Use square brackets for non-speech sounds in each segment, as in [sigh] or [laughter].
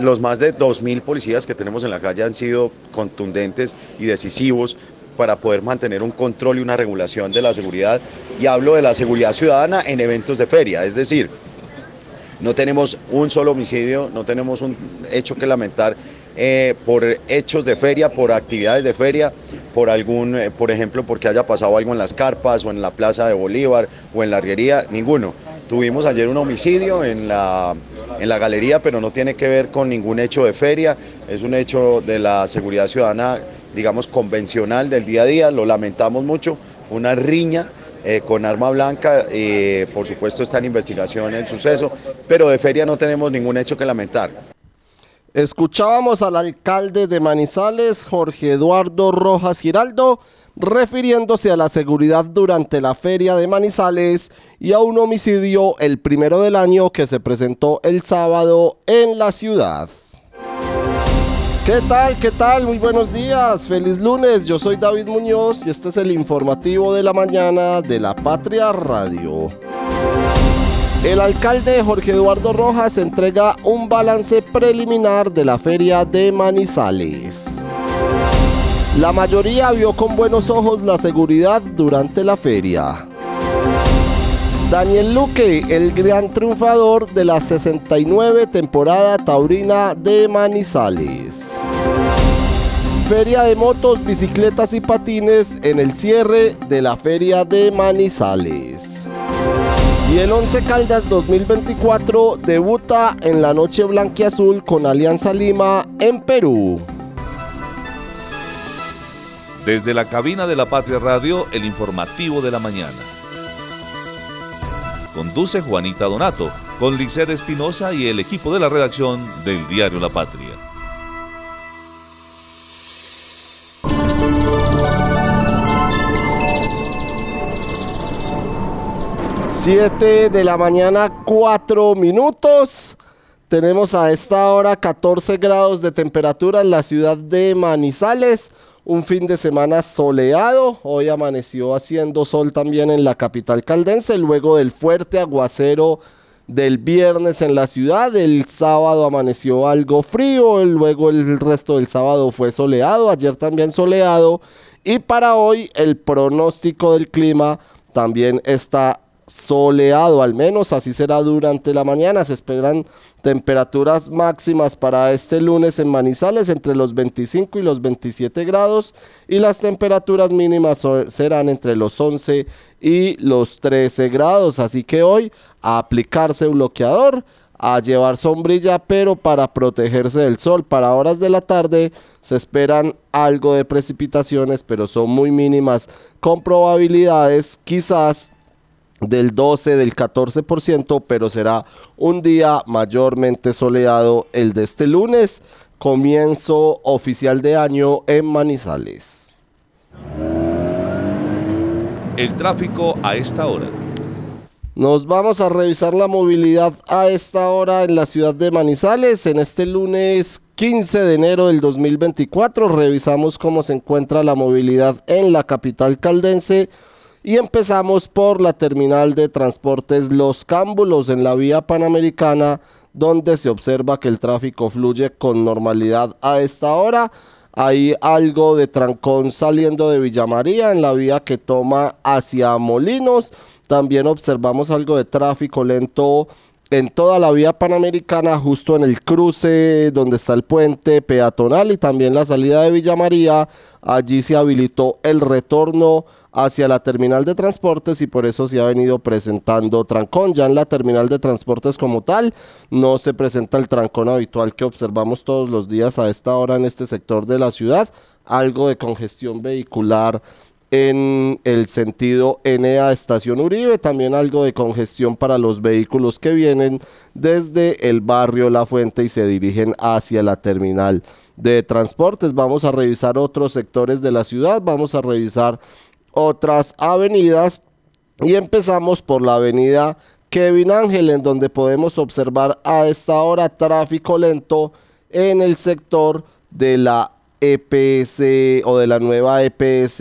los más de 2.000 policías que tenemos en la calle han sido contundentes y decisivos para poder mantener un control y una regulación de la seguridad. Y hablo de la seguridad ciudadana en eventos de feria, es decir, no tenemos un solo homicidio, no tenemos un hecho que lamentar eh, por hechos de feria, por actividades de feria, por algún, eh, por ejemplo, porque haya pasado algo en las carpas o en la Plaza de Bolívar o en la Arriería, ninguno. Tuvimos ayer un homicidio en la, en la galería, pero no tiene que ver con ningún hecho de feria, es un hecho de la seguridad ciudadana, digamos, convencional del día a día, lo lamentamos mucho, una riña eh, con arma blanca, por supuesto está en investigación el suceso, pero de feria no tenemos ningún hecho que lamentar. Escuchábamos al alcalde de Manizales, Jorge Eduardo Rojas Giraldo, refiriéndose a la seguridad durante la feria de Manizales y a un homicidio el primero del año que se presentó el sábado en la ciudad. ¿Qué tal? ¿Qué tal? Muy buenos días. Feliz lunes. Yo soy David Muñoz y este es el informativo de la mañana de la Patria Radio. El alcalde Jorge Eduardo Rojas entrega un balance preliminar de la feria de Manizales. La mayoría vio con buenos ojos la seguridad durante la feria. Daniel Luque, el gran triunfador de la 69 temporada taurina de Manizales. Feria de motos, bicicletas y patines en el cierre de la feria de Manizales. Y el 11 Caldas 2024 debuta en la Noche Blanquiazul con Alianza Lima en Perú. Desde la cabina de la Patria Radio, el informativo de la mañana. Conduce Juanita Donato, con Liced Espinosa y el equipo de la redacción del diario La Patria. 7 de la mañana, 4 minutos. Tenemos a esta hora 14 grados de temperatura en la ciudad de Manizales. Un fin de semana soleado. Hoy amaneció haciendo sol también en la capital caldense, luego del fuerte aguacero del viernes en la ciudad. El sábado amaneció algo frío, luego el resto del sábado fue soleado, ayer también soleado. Y para hoy el pronóstico del clima también está soleado, al menos así será durante la mañana. Se esperan temperaturas máximas para este lunes en Manizales entre los 25 y los 27 grados y las temperaturas mínimas serán entre los 11 y los 13 grados. Así que hoy a aplicarse bloqueador a llevar sombrilla, pero para protegerse del sol. Para horas de la tarde se esperan algo de precipitaciones, pero son muy mínimas, con probabilidades quizás del 12, del 14%, pero será un día mayormente soleado el de este lunes, comienzo oficial de año en Manizales. El tráfico a esta hora. Nos vamos a revisar la movilidad a esta hora en la ciudad de Manizales. En este lunes 15 de enero del 2024 revisamos cómo se encuentra la movilidad en la capital caldense y empezamos por la terminal de transportes Los Cámbulos en la vía panamericana, donde se observa que el tráfico fluye con normalidad a esta hora. Hay algo de trancón saliendo de Villa María en la vía que toma hacia Molinos. También observamos algo de tráfico lento en toda la vía panamericana, justo en el cruce donde está el puente peatonal y también la salida de Villa María. Allí se habilitó el retorno hacia la terminal de transportes y por eso se ha venido presentando trancón. Ya en la terminal de transportes como tal no se presenta el trancón habitual que observamos todos los días a esta hora en este sector de la ciudad. Algo de congestión vehicular en el sentido NA Estación Uribe, también algo de congestión para los vehículos que vienen desde el barrio La Fuente y se dirigen hacia la terminal de transportes. Vamos a revisar otros sectores de la ciudad, vamos a revisar otras avenidas y empezamos por la avenida Kevin Ángel, en donde podemos observar a esta hora tráfico lento en el sector de la EPS o de la nueva EPS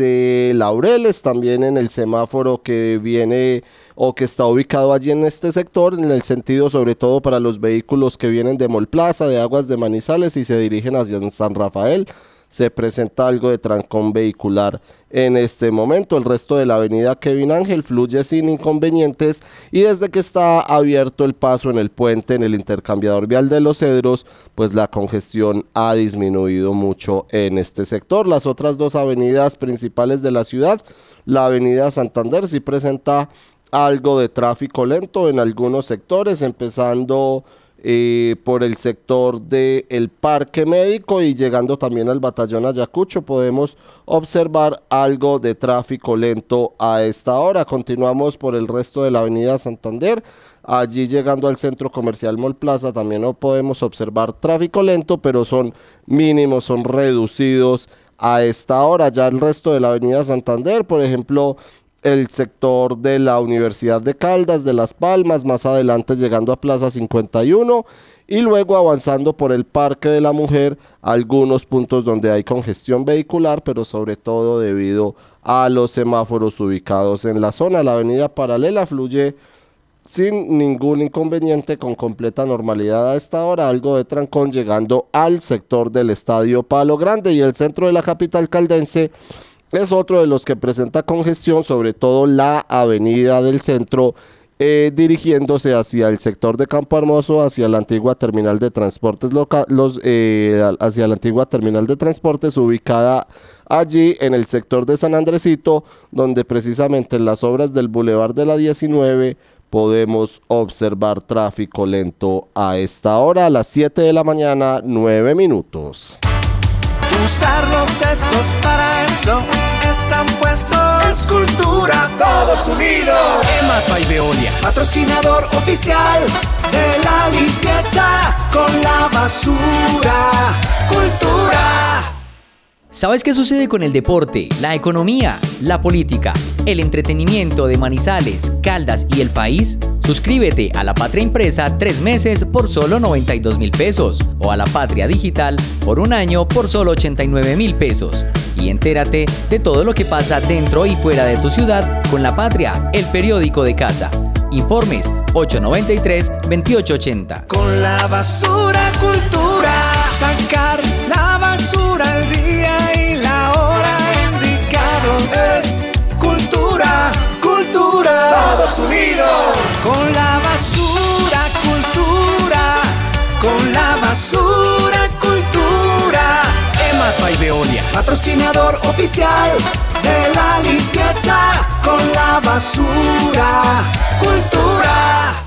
Laureles, también en el semáforo que viene o que está ubicado allí en este sector, en el sentido sobre todo para los vehículos que vienen de Molplaza, de Aguas de Manizales y se dirigen hacia San Rafael se presenta algo de trancón vehicular en este momento. El resto de la avenida Kevin Ángel fluye sin inconvenientes y desde que está abierto el paso en el puente en el intercambiador vial de los Cedros, pues la congestión ha disminuido mucho en este sector. Las otras dos avenidas principales de la ciudad, la avenida Santander sí presenta algo de tráfico lento en algunos sectores, empezando eh, por el sector del parque médico y llegando también al batallón Ayacucho podemos observar algo de tráfico lento a esta hora. Continuamos por el resto de la avenida Santander. Allí llegando al centro comercial Mall Plaza también no podemos observar tráfico lento, pero son mínimos, son reducidos a esta hora. Ya el resto de la avenida Santander, por ejemplo, el sector de la Universidad de Caldas, de Las Palmas, más adelante llegando a Plaza 51 y luego avanzando por el Parque de la Mujer, algunos puntos donde hay congestión vehicular, pero sobre todo debido a los semáforos ubicados en la zona. La avenida paralela fluye sin ningún inconveniente, con completa normalidad a esta hora, algo de trancón llegando al sector del Estadio Palo Grande y el centro de la capital caldense es otro de los que presenta congestión, sobre todo la avenida del centro, eh, dirigiéndose hacia el sector de Campo Hermoso, hacia la antigua terminal de transportes local, los, eh, hacia la antigua terminal de transportes ubicada allí en el sector de San Andresito, donde precisamente en las obras del Boulevard de la 19 podemos observar tráfico lento a esta hora, a las 7 de la mañana, 9 minutos. Usar los cestos para eso están puestos. Escultura, todos unidos. Emas by Veolia, patrocinador oficial de la limpieza con la basura. Cultura. ¿Sabes qué sucede con el deporte, la economía, la política, el entretenimiento de Manizales, Caldas y el país? Suscríbete a La Patria Impresa tres meses por solo 92 mil pesos o a La Patria Digital por un año por solo 89 mil pesos. Y entérate de todo lo que pasa dentro y fuera de tu ciudad con La Patria, el periódico de casa. Informes 893-2880. Con la basura cultura, sacar la basura patrocinador oficial de la limpieza con la basura. Cultura.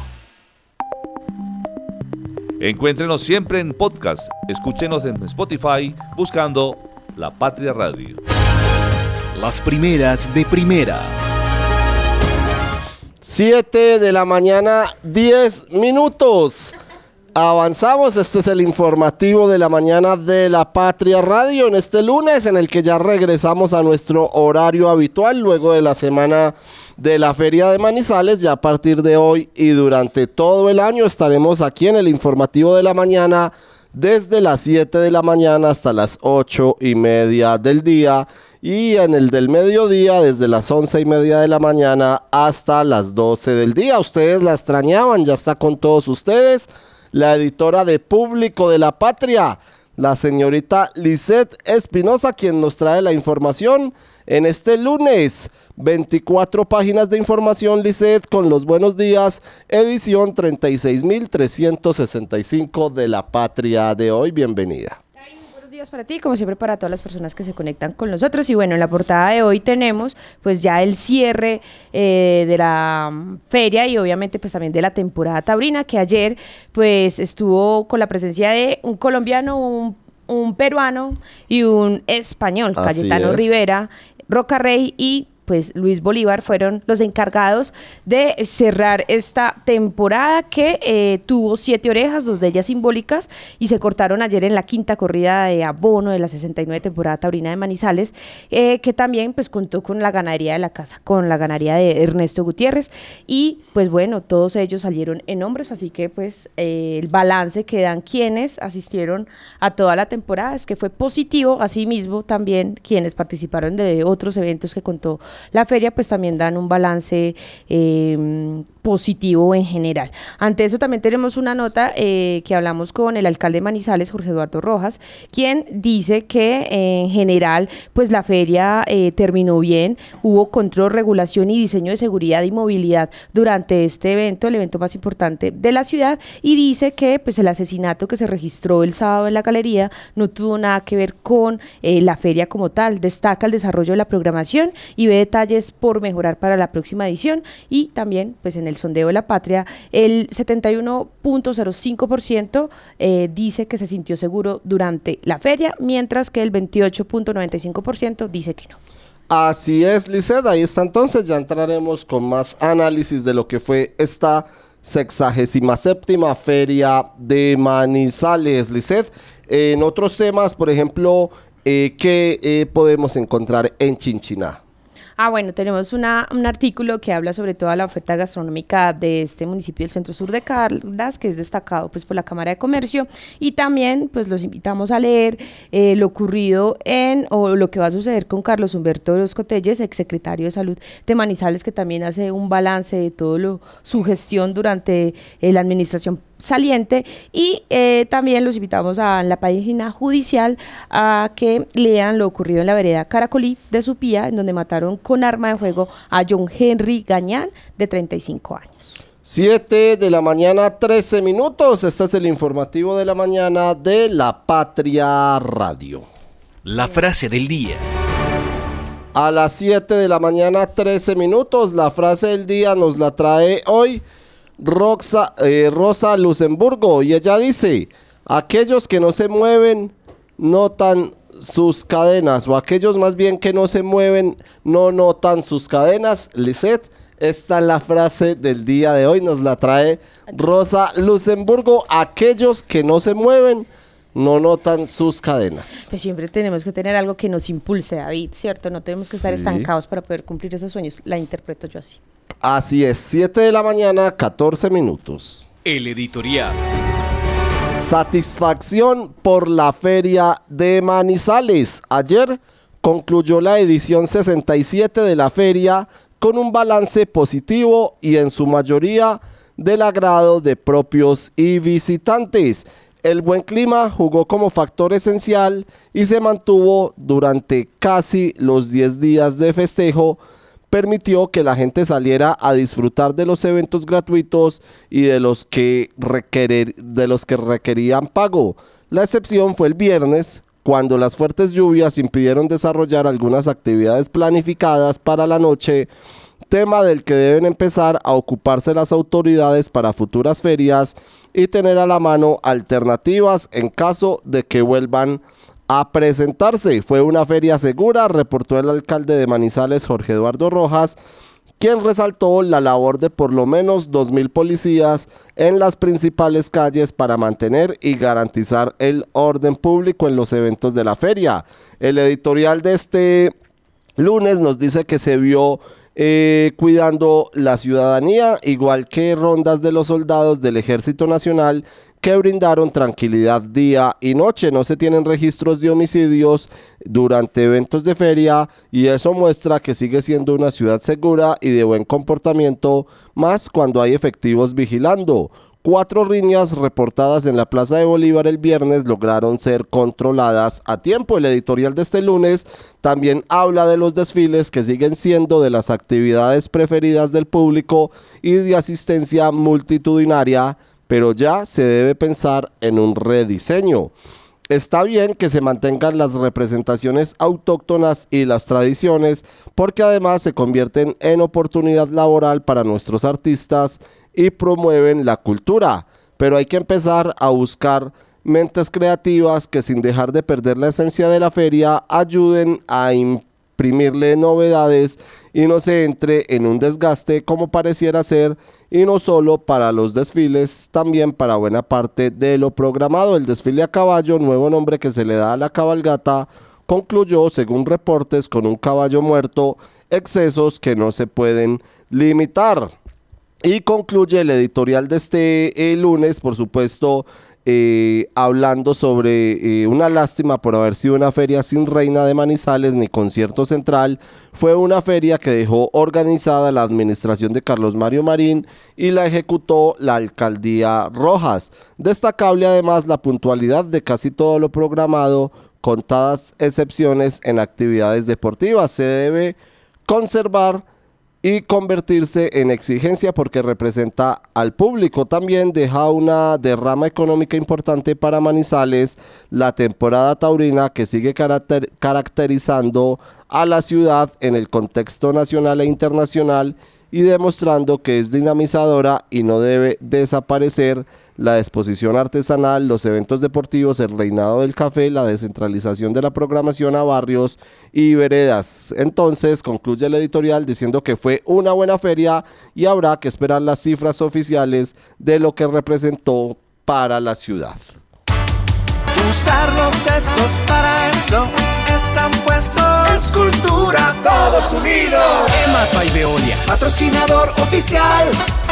Encuéntrenos siempre en podcast. Escúchenos en Spotify buscando La Patria Radio. Las primeras de primera. 7 de la mañana, 10 minutos. Avanzamos, este es el informativo de la mañana de la Patria Radio en este lunes en el que ya regresamos a nuestro horario habitual luego de la semana de la Feria de Manizales. Ya a partir de hoy y durante todo el año estaremos aquí en el informativo de la mañana desde las 7 de la mañana hasta las 8 y media del día y en el del mediodía desde las 11 y media de la mañana hasta las 12 del día. Ustedes la extrañaban, ya está con todos ustedes la editora de Público de la Patria, la señorita Lisette Espinosa, quien nos trae la información en este lunes. 24 páginas de información, Lisette, con los buenos días, edición 36.365 de la Patria de hoy. Bienvenida días para ti, como siempre para todas las personas que se conectan con nosotros. Y bueno, en la portada de hoy tenemos pues ya el cierre eh, de la mm, feria y obviamente pues también de la temporada taurina que ayer pues estuvo con la presencia de un colombiano, un un peruano y un español, Así Cayetano es. Rivera, Roca Rey y pues Luis Bolívar fueron los encargados de cerrar esta temporada que eh, tuvo siete orejas, dos de ellas simbólicas, y se cortaron ayer en la quinta corrida de abono de la 69 temporada taurina de Manizales, eh, que también pues contó con la ganadería de la casa, con la ganadería de Ernesto Gutiérrez, y pues bueno, todos ellos salieron en hombres, así que pues eh, el balance que dan quienes asistieron a toda la temporada es que fue positivo, asimismo también quienes participaron de otros eventos que contó la feria, pues también dan un balance eh, positivo en general. Ante eso también tenemos una nota eh, que hablamos con el alcalde de Manizales, Jorge Eduardo Rojas, quien dice que en general pues la feria eh, terminó bien, hubo control, regulación y diseño de seguridad y movilidad durante este evento, el evento más importante de la ciudad, y dice que pues el asesinato que se registró el sábado en la galería no tuvo nada que ver con eh, la feria como tal, destaca el desarrollo de la programación y ve detalles por mejorar para la próxima edición y también pues en el sondeo de la patria el 71.05% eh, dice que se sintió seguro durante la feria, mientras que el 28.95% dice que no. Así es, Lisset. Ahí está entonces. Ya entraremos con más análisis de lo que fue esta sexagésima séptima feria de Manizales, Lisset. En otros temas, por ejemplo, eh, ¿qué eh, podemos encontrar en Chinchiná? Ah, bueno, tenemos una, un artículo que habla sobre toda la oferta gastronómica de este municipio del centro sur de Caldas, que es destacado pues por la Cámara de Comercio, y también pues los invitamos a leer eh, lo ocurrido en, o lo que va a suceder con Carlos Humberto Orozco Telles, exsecretario de Salud de Manizales, que también hace un balance de todo lo, su gestión durante eh, la administración saliente y eh, también los invitamos a la página judicial a que lean lo ocurrido en la vereda Caracolí de Supía, en donde mataron con arma de fuego a John Henry Gañán, de 35 años. 7 de la mañana, 13 minutos. Este es el informativo de la mañana de La Patria Radio. La frase del día. A las 7 de la mañana, 13 minutos. La frase del día nos la trae hoy Roxa, eh, Rosa Luxemburgo. Y ella dice: Aquellos que no se mueven notan sus cadenas. O aquellos más bien que no se mueven no notan sus cadenas. Lisette. Esta es la frase del día de hoy, nos la trae Rosa Luxemburgo. Aquellos que no se mueven no notan sus cadenas. Pues siempre tenemos que tener algo que nos impulse, David, ¿cierto? No tenemos que estar Sí. estancados para poder cumplir esos sueños. La interpreto yo así. Así es, 7 de la mañana, 14 minutos. El editorial. Satisfacción por la feria de Manizales. Ayer concluyó la edición 67 de la feria con un balance positivo y en su mayoría del agrado de propios y visitantes. El buen clima jugó como factor esencial y se mantuvo durante casi los 10 días de festejo permitió que la gente saliera a disfrutar de los eventos gratuitos y de los que, requerir- de los que requerían pago. La excepción fue el viernes, cuando las fuertes lluvias impidieron desarrollar algunas actividades planificadas para la noche, tema del que deben empezar a ocuparse las autoridades para futuras ferias y tener a la mano alternativas en caso de que vuelvan a presentarse. Fue una feria segura, reportó el alcalde de Manizales, Jorge Eduardo Rojas, quien resaltó la labor de por lo menos 2.000 policías en las principales calles para mantener y garantizar el orden público en los eventos de la feria. El editorial de este lunes nos dice que se vio eh, cuidando la ciudadanía, igual que rondas de los soldados del Ejército Nacional que brindaron tranquilidad día y noche. No se tienen registros de homicidios durante eventos de feria y eso muestra que sigue siendo una ciudad segura y de buen comportamiento, más cuando hay efectivos vigilando. Cuatro riñas reportadas en la Plaza de Bolívar el viernes lograron ser controladas a tiempo. El editorial de este lunes también habla de los desfiles que siguen siendo de las actividades preferidas del público y de asistencia multitudinaria, pero ya se debe pensar en un rediseño. Está bien que se mantengan las representaciones autóctonas y las tradiciones, porque además se convierten en oportunidad laboral para nuestros artistas y promueven la cultura. Pero hay que empezar a buscar mentes creativas que sin dejar de perder la esencia de la feria ayuden a imprimirle novedades y no se entre en un desgaste como pareciera ser y no solo para los desfiles, también para buena parte de lo programado. El desfile a caballo, nuevo nombre que se le da a la cabalgata, concluyó, según reportes, con un caballo muerto, excesos que no se pueden limitar. Y concluye el editorial de este eh, lunes, por supuesto, eh, hablando sobre eh, una lástima por haber sido una feria sin reina de Manizales ni concierto central. Fue una feria que dejó organizada la administración de Carlos Mario Marín y la ejecutó la alcaldía Rojas. Destacable además la puntualidad de casi todo lo programado, contadas excepciones en actividades deportivas. Se debe conservar y convertirse en exigencia porque representa al público. También deja una derrama económica importante para Manizales la temporada taurina que sigue caracterizando a la ciudad en el contexto nacional e internacional y demostrando que es dinamizadora y no debe desaparecer la exposición artesanal, los eventos deportivos, el reinado del café, la descentralización de la programación a barrios y veredas. Entonces concluye el editorial diciendo que fue una buena feria y habrá que esperar las cifras oficiales de lo que representó para la ciudad. Usar los cestos para eso están puestos. Escultura, todos unidos. Emas by Veolia, patrocinador oficial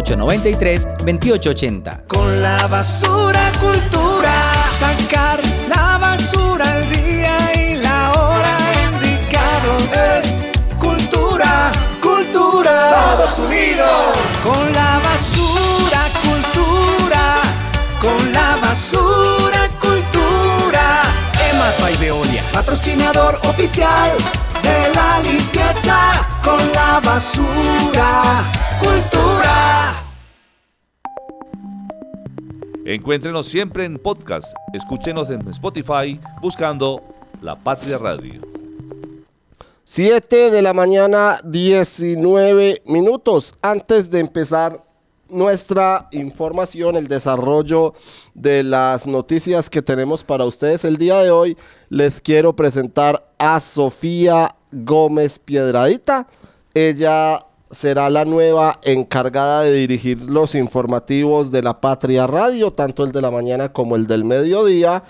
893-2880. Con la basura cultura, sacar la basura al día y la hora indicados. Es cultura, cultura. Todos unidos. Con la basura cultura, con la basura cultura. Emas by Veolia, patrocinador oficial de la limpieza con la basura. Cultura. Encuéntrenos siempre en podcast. Escúchenos en Spotify buscando La Patria Radio. 7 de la mañana, 19 minutos. Antes de empezar nuestra información, el desarrollo de las noticias que tenemos para ustedes el día de hoy, les quiero presentar a Sofía Gómez Piedradita. Ella será la nueva encargada de dirigir los informativos de la Patria Radio, tanto el de la mañana como el del mediodía.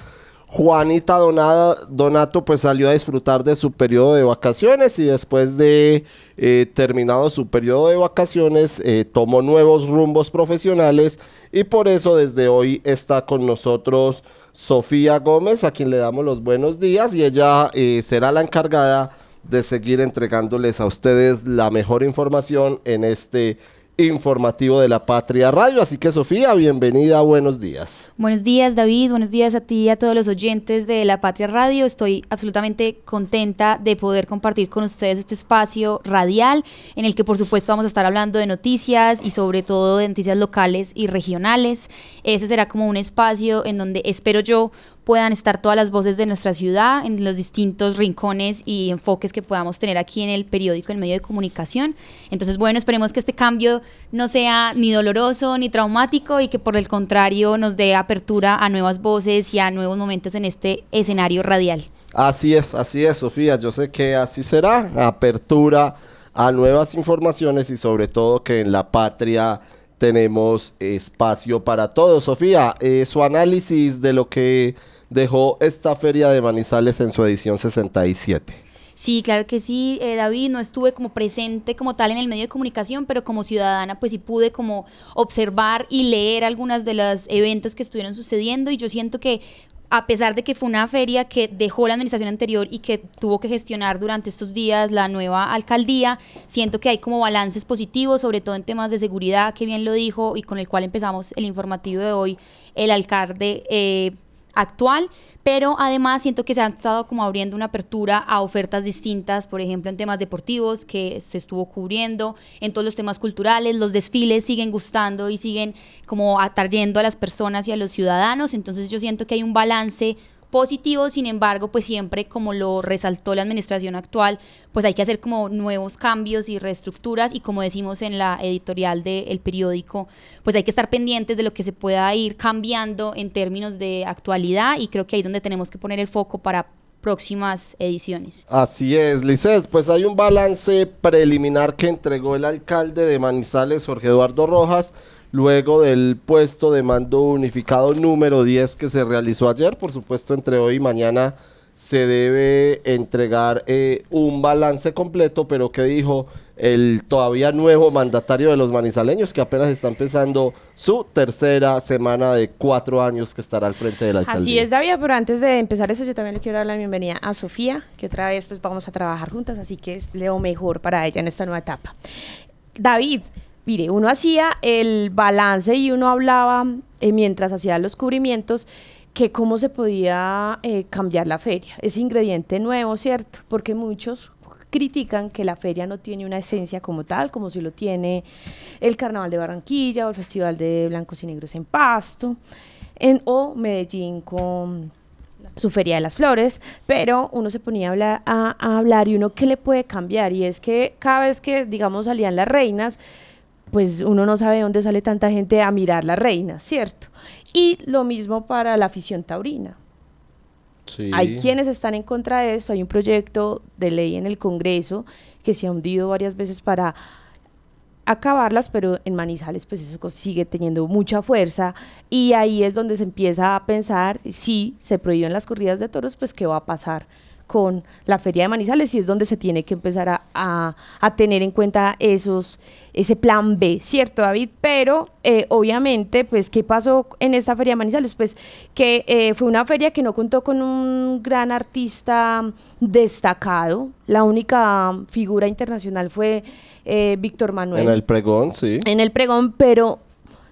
Juanita Donato pues salió a disfrutar de su periodo de vacaciones y después de eh, terminado su periodo de vacaciones eh, tomó nuevos rumbos profesionales y por eso desde hoy está con nosotros Sofía Gómez a quien le damos los buenos días y ella eh, será la encargada de seguir entregándoles a ustedes la mejor información en este informativo de la Patria Radio. Así que Sofía, bienvenida, buenos días. Buenos días David, buenos días a ti y a todos los oyentes de la Patria Radio. Estoy absolutamente contenta de poder compartir con ustedes este espacio radial en el que por supuesto vamos a estar hablando de noticias y sobre todo de noticias locales y regionales. Ese será como un espacio en donde espero yo puedan estar todas las voces de nuestra ciudad en los distintos rincones y enfoques que podamos tener aquí en el periódico, en medio de comunicación. Entonces, bueno, esperemos que este cambio no sea ni doloroso ni traumático y que por el contrario nos dé apertura a nuevas voces y a nuevos momentos en este escenario radial. Así es, así es, Sofía. Yo sé que así será. Apertura a nuevas informaciones y sobre todo que en la patria tenemos espacio para todos. Sofía, eh, su análisis de lo que dejó esta feria de Manizales en su edición 67. Sí, claro que sí, eh, David, no estuve como presente como tal en el medio de comunicación, pero como ciudadana pues sí pude como observar y leer algunos de los eventos que estuvieron sucediendo y yo siento que a pesar de que fue una feria que dejó la administración anterior y que tuvo que gestionar durante estos días la nueva alcaldía, siento que hay como balances positivos, sobre todo en temas de seguridad, que bien lo dijo y con el cual empezamos el informativo de hoy, el alcalde. Eh, actual, pero además siento que se ha estado como abriendo una apertura a ofertas distintas, por ejemplo, en temas deportivos que se estuvo cubriendo, en todos los temas culturales, los desfiles siguen gustando y siguen como atrayendo a las personas y a los ciudadanos, entonces yo siento que hay un balance positivo, sin embargo, pues siempre como lo resaltó la administración actual, pues hay que hacer como nuevos cambios y reestructuras y como decimos en la editorial del periódico, pues hay que estar pendientes de lo que se pueda ir cambiando en términos de actualidad y creo que ahí es donde tenemos que poner el foco para próximas ediciones. Así es, Lizeth, pues hay un balance preliminar que entregó el alcalde de Manizales, Jorge Eduardo Rojas, luego del puesto de mando unificado número 10 que se realizó ayer. Por supuesto, entre hoy y mañana se debe entregar eh, un balance completo, pero que dijo el todavía nuevo mandatario de los manizaleños, que apenas está empezando su tercera semana de cuatro años que estará al frente de la alcaldía. Así es, David, pero antes de empezar eso, yo también le quiero dar la bienvenida a Sofía, que otra vez pues vamos a trabajar juntas, así que es lo mejor para ella en esta nueva etapa. David, Mire, uno hacía el balance y uno hablaba eh, mientras hacía los cubrimientos que cómo se podía eh, cambiar la feria. Ese ingrediente nuevo, ¿cierto? Porque muchos critican que la feria no tiene una esencia como tal, como si lo tiene el Carnaval de Barranquilla o el Festival de Blancos y Negros en Pasto, o Medellín con su Feria de las Flores, pero uno se ponía a hablar y uno qué le puede cambiar, y es que cada vez que, digamos, salían las reinas, pues uno no sabe dónde sale tanta gente a mirar la reina, ¿cierto? Y lo mismo para la afición taurina. Hay quienes están en contra de eso, hay un proyecto de ley en el Congreso que se ha hundido varias veces para acabarlas, pero en Manizales pues eso sigue teniendo mucha fuerza y ahí es donde se empieza a pensar si se prohíben las corridas de toros, pues qué va a pasar con la Feria de Manizales y es donde se tiene que empezar a, a, tener en cuenta esos, ese plan B, ¿cierto David? Pero eh, obviamente, pues, ¿qué pasó en esta Feria de Manizales? Pues que eh, fue una feria que no contó con un gran artista destacado, la única figura internacional fue eh, Víctor Manuel. En el pregón, sí. En el pregón, pero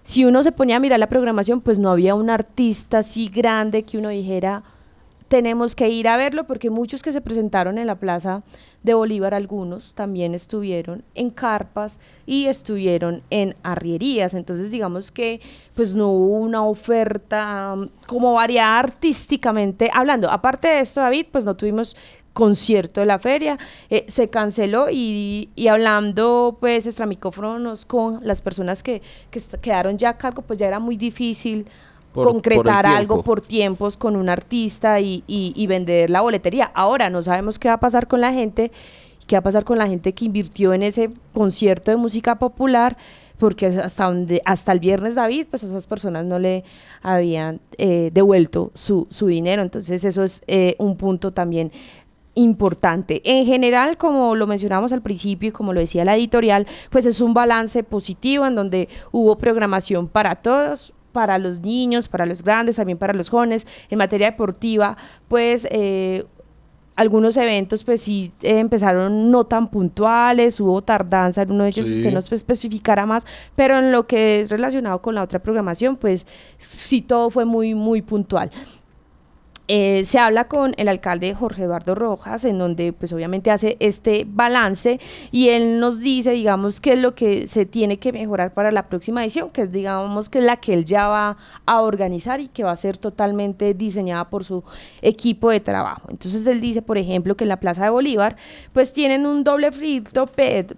si uno se ponía a mirar la programación, pues no había un artista así grande que uno dijera tenemos que ir a verlo porque muchos que se presentaron en la Plaza de Bolívar, algunos también estuvieron en carpas y estuvieron en arrierías. Entonces, digamos que pues no hubo una oferta um, como variada artísticamente hablando. Aparte de esto, David, pues no tuvimos concierto de la feria, eh, se canceló y, y, hablando pues extramicrófonos con las personas que, que quedaron ya a cargo, pues ya era muy difícil concretar algo por tiempos con un artista y, y, vender la boletería. Ahora no sabemos qué va a pasar con la gente, qué va a pasar con la gente que invirtió en ese concierto de música popular, porque hasta donde hasta el viernes David, pues a esas personas no le habían eh, devuelto su, su, dinero. Entonces eso es eh, un punto también importante. En general, como lo mencionamos al principio y como lo decía la editorial, pues es un balance positivo en donde hubo programación para todos, para los niños, para los grandes, también para los jóvenes. En materia deportiva, pues eh, algunos eventos pues sí eh, empezaron no tan puntuales, hubo tardanza en uno de ellos, usted nos especificará más, pero en lo que es relacionado con la otra programación, pues sí todo fue muy, muy puntual. Eh, se habla con el alcalde Jorge Eduardo Rojas, en donde pues obviamente hace este balance y él nos dice, digamos, qué es lo que se tiene que mejorar para la próxima edición, que es, digamos, que es la que él ya va a organizar y que va a ser totalmente diseñada por su equipo de trabajo. Entonces él dice, por ejemplo, que en la Plaza de Bolívar, pues tienen un doble frito,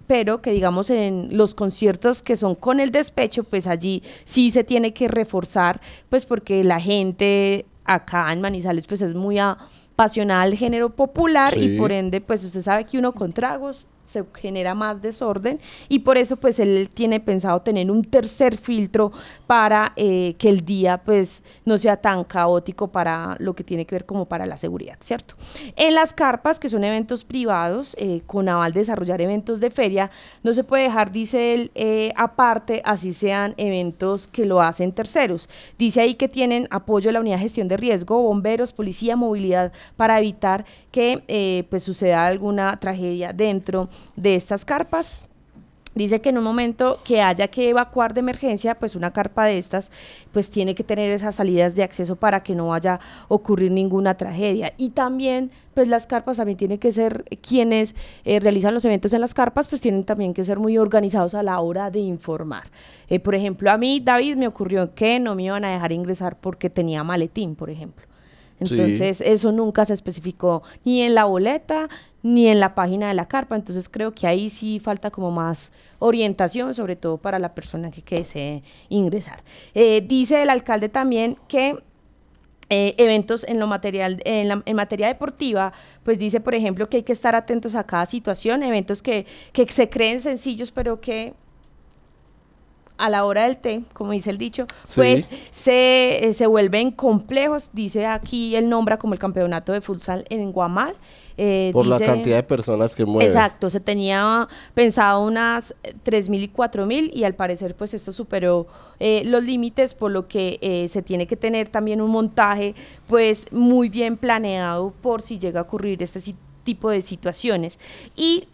pero que digamos en los conciertos que son con el despecho, pues allí sí se tiene que reforzar, pues porque la gente acá en Manizales pues es muy apasionada al género popular y por ende pues usted sabe que uno con tragos se genera más desorden y por eso pues él tiene pensado tener un tercer filtro para eh, que el día pues no sea tan caótico para lo que tiene que ver como para la seguridad, ¿cierto? En las carpas, que son eventos privados, eh, con aval desarrollar eventos de feria, no se puede dejar, dice él, eh, aparte, así sean eventos que lo hacen terceros. Dice ahí que tienen apoyo de la unidad de gestión de riesgo, bomberos, policía, movilidad, para evitar que pues suceda alguna tragedia dentro de estas carpas. Dice que en un momento que haya que evacuar de emergencia, pues una carpa de estas, pues tiene que tener esas salidas de acceso para que no vaya a ocurrir ninguna tragedia. Y también, pues las carpas también tienen que ser quienes eh, realizan los eventos en las carpas, pues tienen también que ser muy organizados a la hora de informar. Eh, por ejemplo, a mí, David, me ocurrió que no me iban a dejar ingresar porque tenía maletín, por ejemplo. Entonces, eso nunca se especificó ni en la boleta ni en la página de la carpa. Entonces, creo que ahí sí falta como más orientación, sobre todo para la persona que, que desee ingresar. Eh, dice el alcalde también que eh, eventos en lo material en, la, en, materia deportiva pues dice por ejemplo que hay que estar atentos a cada situación eventos que, que se creen sencillos pero que a la hora del té, como dice el dicho, pues se, eh, se, vuelven complejos. Dice aquí el nombra como el campeonato de futsal en Guamal. Eh, Por la cantidad de personas que mueven. Exacto, se tenía pensado unas 3.000 y 4.000 y al parecer pues esto superó eh, los límites, por lo que eh, se tiene que tener también un montaje pues muy bien planeado por si llega a ocurrir este tipo de situaciones. Y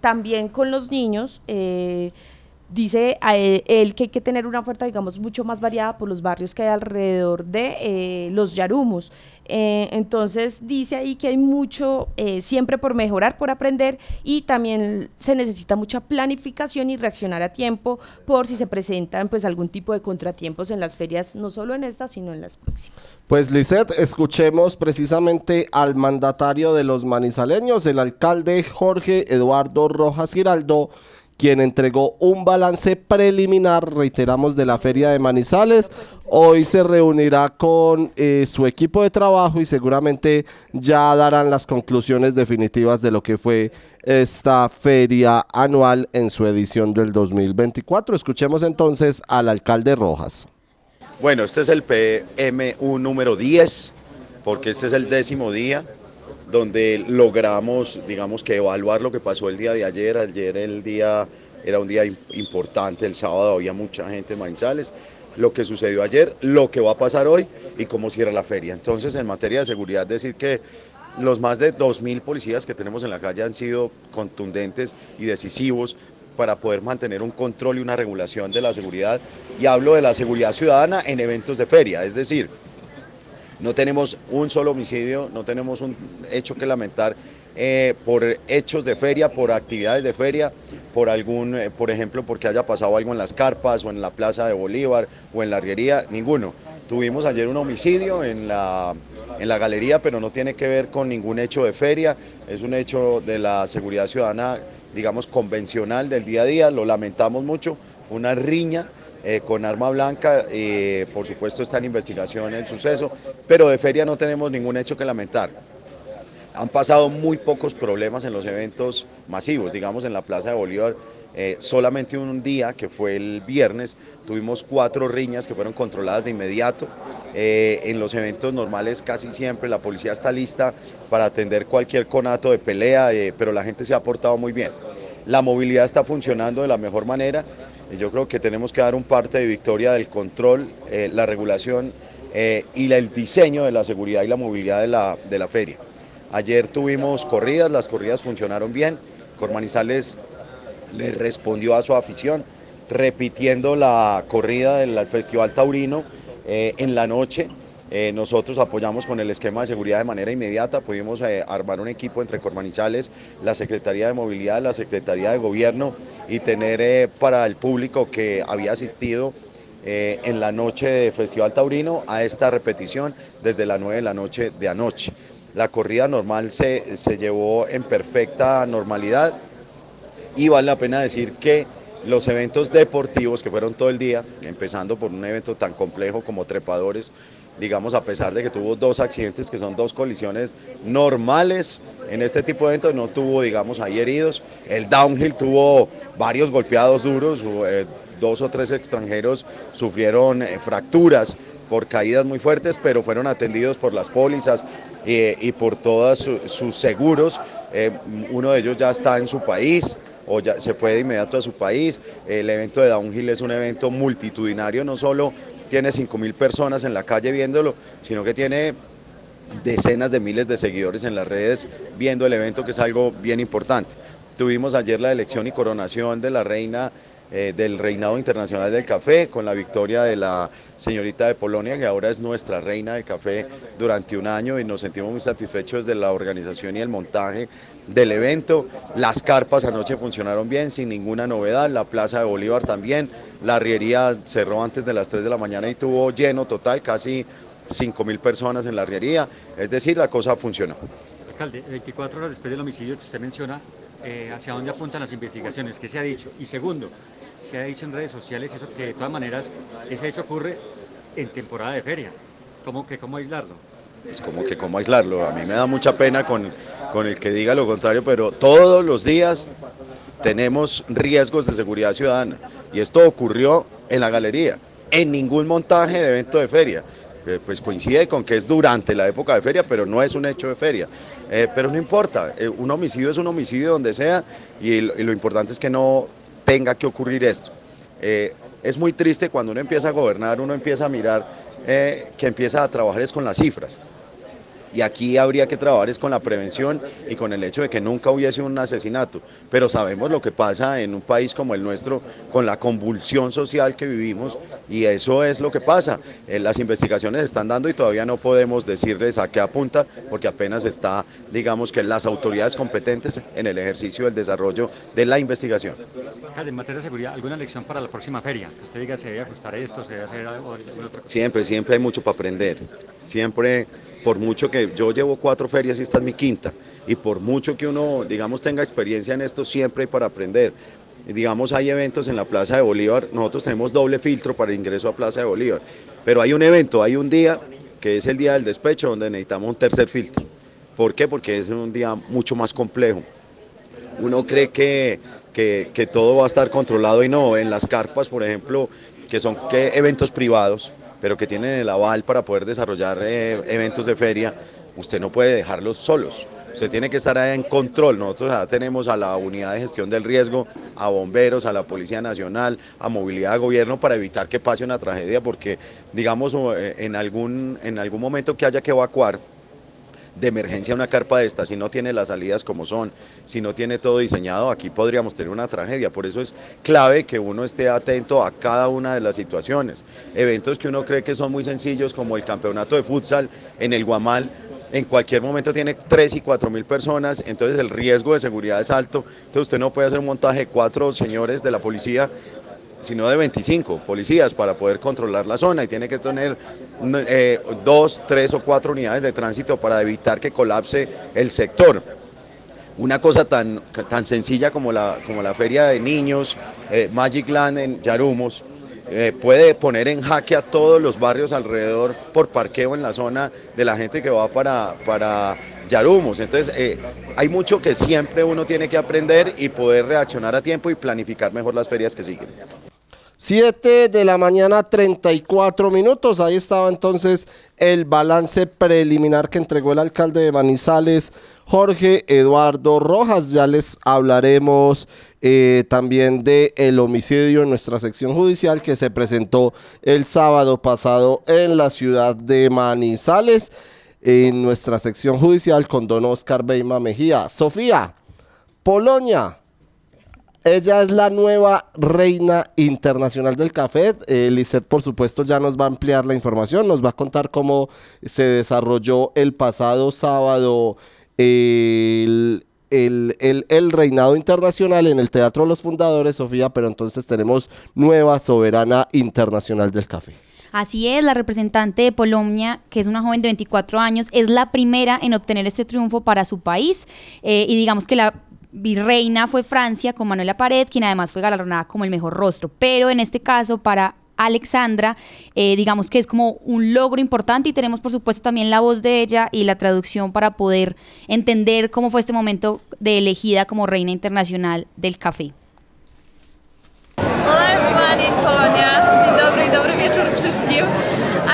también con los niños dice a él, que hay que tener una oferta, digamos, mucho más variada por los barrios que hay alrededor de eh, los Yarumos. Eh, entonces dice ahí que hay mucho eh, siempre por mejorar, por aprender y también se necesita mucha planificación y reaccionar a tiempo por si se presentan pues algún tipo de contratiempos en las ferias, no solo en esta, sino en las próximas. Pues Lisette, escuchemos precisamente al mandatario de los manizaleños, el alcalde Jorge Eduardo Rojas Giraldo, quien entregó un balance preliminar, reiteramos, de la feria de Manizales. Hoy se reunirá con eh, su equipo de trabajo y seguramente ya darán las conclusiones definitivas de lo que fue esta feria anual en su edición del 2024. Escuchemos entonces al alcalde Rojas. Bueno, este es el PMU número 10, porque este es el décimo día donde logramos, digamos que evaluar lo que pasó el día de ayer. Ayer el día era un día importante, el sábado había mucha gente en Manizales. Lo que sucedió ayer, lo que va a pasar hoy y cómo cierra la feria. Entonces, en materia de seguridad, decir que los más de 2.000 policías que tenemos en la calle han sido contundentes y decisivos para poder mantener un control y una regulación de la seguridad. Y hablo de la seguridad ciudadana en eventos de feria, es decir, no tenemos un solo homicidio, no tenemos un hecho que lamentar eh, por hechos de feria, por actividades de feria, por algún, eh, por ejemplo, porque haya pasado algo en las carpas o en la Plaza de Bolívar o en la Riería, ninguno. Tuvimos ayer un homicidio en la, en la galería, pero no tiene que ver con ningún hecho de feria, es un hecho de la seguridad ciudadana, digamos, convencional del día a día, lo lamentamos mucho, una riña eh, con arma blanca, eh, por supuesto está en investigación el suceso, pero de feria no tenemos ningún hecho que lamentar. Han pasado muy pocos problemas en los eventos masivos, digamos en la Plaza de Bolívar, eh, solamente un día, que fue el viernes, tuvimos cuatro riñas que fueron controladas de inmediato. en los eventos normales casi siempre la policía está lista para atender cualquier conato de pelea, pero la gente se ha portado muy bien. La movilidad está funcionando de la mejor manera yo creo que tenemos que dar un parte de victoria del control, eh, la regulación eh, y el diseño de la seguridad y la movilidad de la, de la feria. Ayer tuvimos corridas, las corridas funcionaron bien, Cormanizales le respondió a su afición, repitiendo la corrida del Festival Taurino eh, en la noche. Eh, nosotros apoyamos con el esquema de seguridad de manera inmediata, pudimos eh, armar un equipo entre Cormanizales, la Secretaría de Movilidad, la Secretaría de Gobierno y tener eh, para el público que había asistido en la noche de Festival Taurino a esta repetición desde las 9 de la noche de anoche. La corrida normal se, se llevó en perfecta normalidad y vale la pena decir que los eventos deportivos que fueron todo el día, empezando por un evento tan complejo como trepadores, digamos, a pesar de que tuvo dos accidentes que son dos colisiones normales en este tipo de eventos, no tuvo, digamos, ahí heridos. El downhill tuvo varios golpeados duros, eh, dos o tres extranjeros sufrieron eh, fracturas por caídas muy fuertes, pero fueron atendidos por las pólizas eh, y por todos sus seguros. uno de ellos ya está en su país o ya se fue de inmediato a su país. El evento de Downhill es un evento multitudinario, no solo tiene 5.000 personas en la calle viéndolo, sino que tiene decenas de miles de seguidores en las redes viendo el evento, que es algo bien importante. Tuvimos ayer la elección y coronación de la reina eh, del reinado internacional del café con la victoria de la señorita de Polonia que ahora es nuestra reina del café durante un año y nos sentimos muy satisfechos de la organización y el montaje del evento. Las carpas anoche funcionaron bien sin ninguna novedad, la Plaza de Bolívar también, la riería cerró antes de las 3 de la mañana y tuvo lleno total, casi 5 mil personas en la riería, es decir, la cosa funcionó. Alcalde, 24 horas después del homicidio que usted menciona, eh, ¿hacia dónde apuntan las investigaciones? ¿Qué se ha dicho? Y segundo, se ha dicho en redes sociales eso que de todas maneras ese hecho ocurre en temporada de feria. ¿Cómo, que, cómo aislarlo? Es como que cómo aislarlo. A mí me da mucha pena con, con el que diga lo contrario, pero todos los días tenemos riesgos de seguridad ciudadana. Y esto ocurrió en la galería, en ningún montaje de evento de feria. Eh, pues coincide con que es durante la época de feria, pero no es un hecho de feria. Eh, pero no importa, eh, un homicidio es un homicidio donde sea y, lo- importante es que no tenga que ocurrir esto. Es muy triste cuando uno empieza a gobernar, uno empieza a mirar eh, que empieza a trabajar es con las cifras. Y aquí habría que trabajar es con la prevención y con el hecho de que nunca hubiese un asesinato. Pero sabemos lo que pasa en un país como el nuestro, con la convulsión social que vivimos, y eso es lo que pasa. Eh, las investigaciones están dando y todavía no podemos decirles a qué apunta, porque apenas está, digamos que las autoridades competentes en el ejercicio del desarrollo de la investigación. En materia de seguridad, ¿alguna lección para la próxima feria? Que usted diga, se debe ajustar esto, se debe hacer algo. Siempre, siempre hay mucho para aprender. Siempre, por mucho que yo llevo cuatro ferias y esta es mi quinta, y por mucho que uno, digamos, tenga experiencia en esto, siempre hay para aprender. Digamos, hay eventos en la Plaza de Bolívar, nosotros tenemos doble filtro para ingreso a Plaza de Bolívar, pero hay un evento, hay un día que es el día del despecho, donde necesitamos un tercer filtro. ¿Por qué? Porque es un día mucho más complejo. Uno cree que, que, que todo va a estar controlado y no. En las carpas, por ejemplo, que son que eventos privados, pero que tienen el aval para poder desarrollar eh, eventos de feria, usted no puede dejarlos solos. Usted tiene que estar en control. Nosotros tenemos a la unidad de gestión del riesgo, a bomberos, a la Policía Nacional, a movilidad de gobierno para evitar que pase una tragedia, porque digamos eh, en algún, en algún momento que haya que evacuar, de emergencia una carpa de esta, si no tiene las salidas como son, si no tiene todo diseñado, aquí podríamos tener una tragedia. Por eso es clave que uno esté atento a cada una de las situaciones. Eventos que uno cree que son muy sencillos, como el campeonato de futsal en el Guamal, en cualquier momento tiene 3 y 4 mil personas, entonces el riesgo de seguridad es alto. Entonces usted no puede hacer un montaje de cuatro señores de la policía sino de 25 policías para poder controlar la zona y tiene que tener eh, dos, tres o cuatro unidades de tránsito para evitar que colapse el sector. Una cosa tan, tan sencilla como la, como la feria de niños, eh, Magic Land en Yarumos, eh, puede poner en jaque a todos los barrios alrededor por parqueo en la zona de la gente que va para, para Yarumos. Entonces, eh, hay mucho que siempre uno tiene que aprender y poder reaccionar a tiempo y planificar mejor las ferias que siguen. 7 de la mañana, 34 minutos. Ahí estaba entonces el balance preliminar que entregó el alcalde de Manizales, Jorge Eduardo Rojas. Ya les hablaremos eh, también de el homicidio en nuestra sección judicial que se presentó el sábado pasado en la ciudad de Manizales. En nuestra sección judicial con don Oscar Beima Mejía. Sofía, Polonia. Ella es la nueva reina internacional del café. Eh, por supuesto, ya nos va a ampliar la información. Nos va a contar cómo se desarrolló el pasado sábado el, el- el- el reinado internacional en el Teatro Los Fundadores, Sofía. Pero entonces tenemos nueva soberana internacional del café. Así es, la representante de Polonia, que es una joven de 24 años, es la primera en obtener este triunfo para su país. Eh, y digamos que la virreina fue Francia con Manuela Pared, quien además fue galardonada como el mejor rostro. Pero en este caso, para Alexandra, eh, digamos que es como un logro importante y tenemos por supuesto también la voz de ella y la traducción para poder entender cómo fue este momento de elegida como reina internacional del café. Polonia. Dzień dobry, dobry wieczór wszystkim.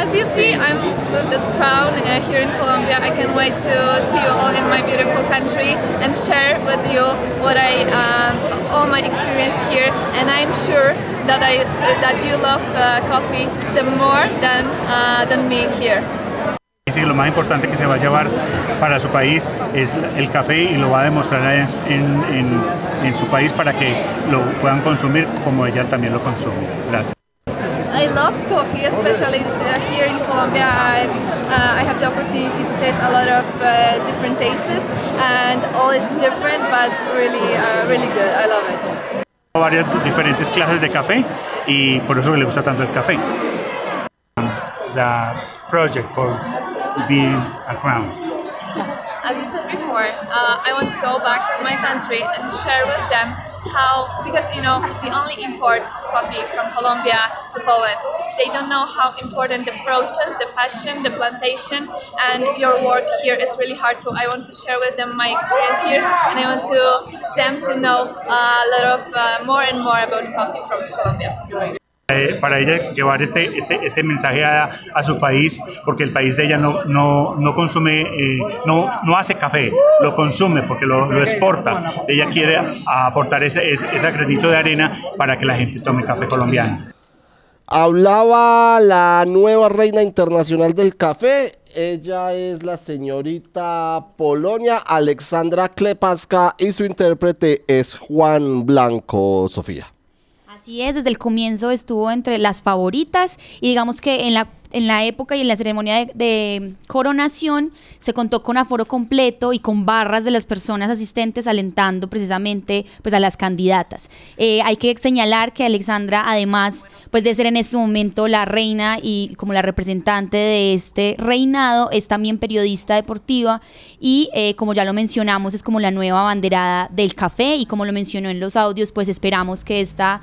As you see, I'm with the crown uh, here in Colombia. I can't wait to see you all in my beautiful country and share with you what I, um, all my experience here. And I'm sure that I uh, that you love uh, coffee the more than uh, than me here. Dice que lo más importante que se va a llevar para su país es el café y lo va a demostrar en, en- en su país para que lo puedan consumir como ella también lo consume. Gracias. I love coffee, especially here in Colombia. I, uh, I have the opportunity to taste a lot of uh, different tastes, and all is different, but really, uh, really good. I love it. Varias diferentes clases de café y por eso le gusta tanto el café. The project for being a crown. As you said before, uh, I want to go back to my country and share with them how, because you know, we only import coffee from Colombia to Poland. They don't know how important the process, the passion, the plantation, and your work here is really hard. So I want to share with them my experience here, and I want to them to know a lot of uh, more and more about coffee from Colombia. Eh, para ella llevar este, este, este mensaje a, a su país, porque el país de ella no, no, no consume, eh, no, no hace café, lo consume porque lo, exporta. Ella quiere aportar ese, ese, ese granito de arena para que la gente tome café colombiano. Hablaba la nueva reina internacional del café. Ella es la señorita Polonia Alexandra Klepaska y su intérprete es Juan Blanco Sofía. Así es, desde el comienzo estuvo entre las favoritas y digamos que en la, en la época y en la ceremonia de, de coronación se contó con aforo completo y con barras de las personas asistentes alentando precisamente pues, a las candidatas. Eh, hay que señalar que Alexandra, además pues, de ser en este momento la reina y como la representante de este reinado, es también periodista deportiva y eh, como ya lo mencionamos, es como la nueva banderada del café y como lo mencionó en los audios, pues esperamos que esta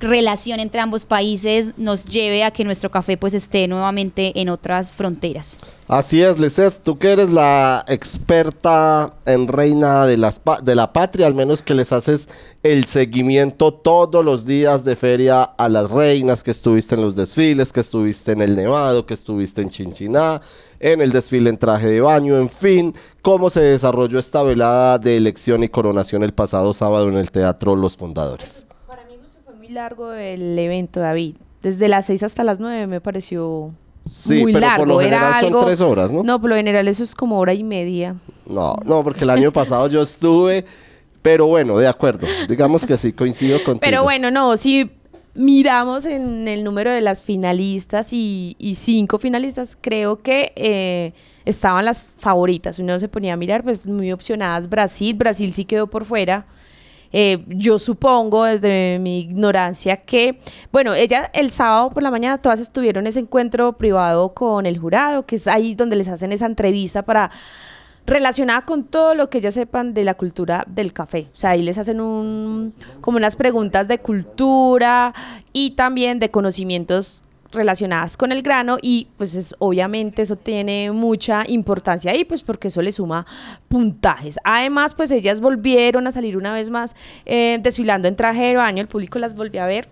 relación entre ambos países nos lleve a que nuestro café pues esté nuevamente en otras fronteras. Así es, Lisette, tú que eres la experta en reina de, las de la patria, al menos que les haces el seguimiento todos los días de feria a las reinas, que estuviste en los desfiles, que estuviste en el Nevado, que estuviste en Chinchiná, en el desfile en traje de baño, en fin, cómo se desarrolló esta velada de elección y coronación el pasado sábado en el Teatro Los Fundadores. Muy largo el evento, David. Desde las 6 hasta las 9 me pareció Sí, muy pero largo. por lo Era general son algo- tres horas, ¿no? No, por lo general eso es como hora y media. No, no, porque el año pasado yo estuve, pero bueno, de acuerdo, digamos que sí, coincido contigo. Pero bueno, no, si miramos en el número de las finalistas y, y cinco finalistas, creo que eh, estaban las favoritas. Uno se ponía a mirar, pues muy opcionadas Brasil. Brasil sí quedó por fuera. Eh, yo supongo desde mi ignorancia que, bueno, ella el sábado por la mañana todas estuvieron ese encuentro privado con el jurado, que es ahí donde les hacen esa entrevista para relacionada con todo lo que ellas sepan de la cultura del café. O sea, ahí les hacen un, como unas preguntas de cultura y también de conocimientos relacionadas con el grano y pues es, obviamente eso tiene mucha importancia ahí pues porque eso le suma puntajes. Además pues ellas volvieron a salir una vez más eh, desfilando en traje de baño, el público las volvió a ver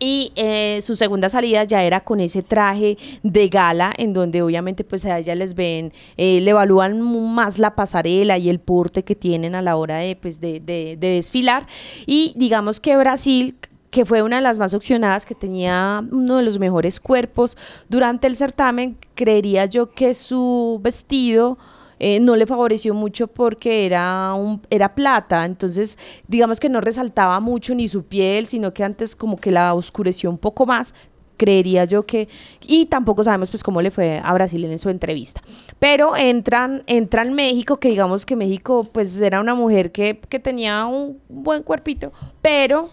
y eh, su segunda salida ya era con ese traje de gala, en donde obviamente pues a ellas les ven, eh, le evalúan más la pasarela y el porte que tienen a la hora de, pues, de, de- de desfilar. Y digamos que Brasil, que fue una de las más opcionadas, que tenía uno de los mejores cuerpos. Durante el certamen, creería yo que su vestido eh, no le favoreció mucho porque era, un, era plata, entonces digamos que no resaltaba mucho ni su piel, sino que antes como que la oscureció un poco más, creería yo que y tampoco sabemos pues cómo le fue a Brasil en su entrevista. Pero entran entran México que digamos que México pues era una mujer que, que tenía un buen cuerpito pero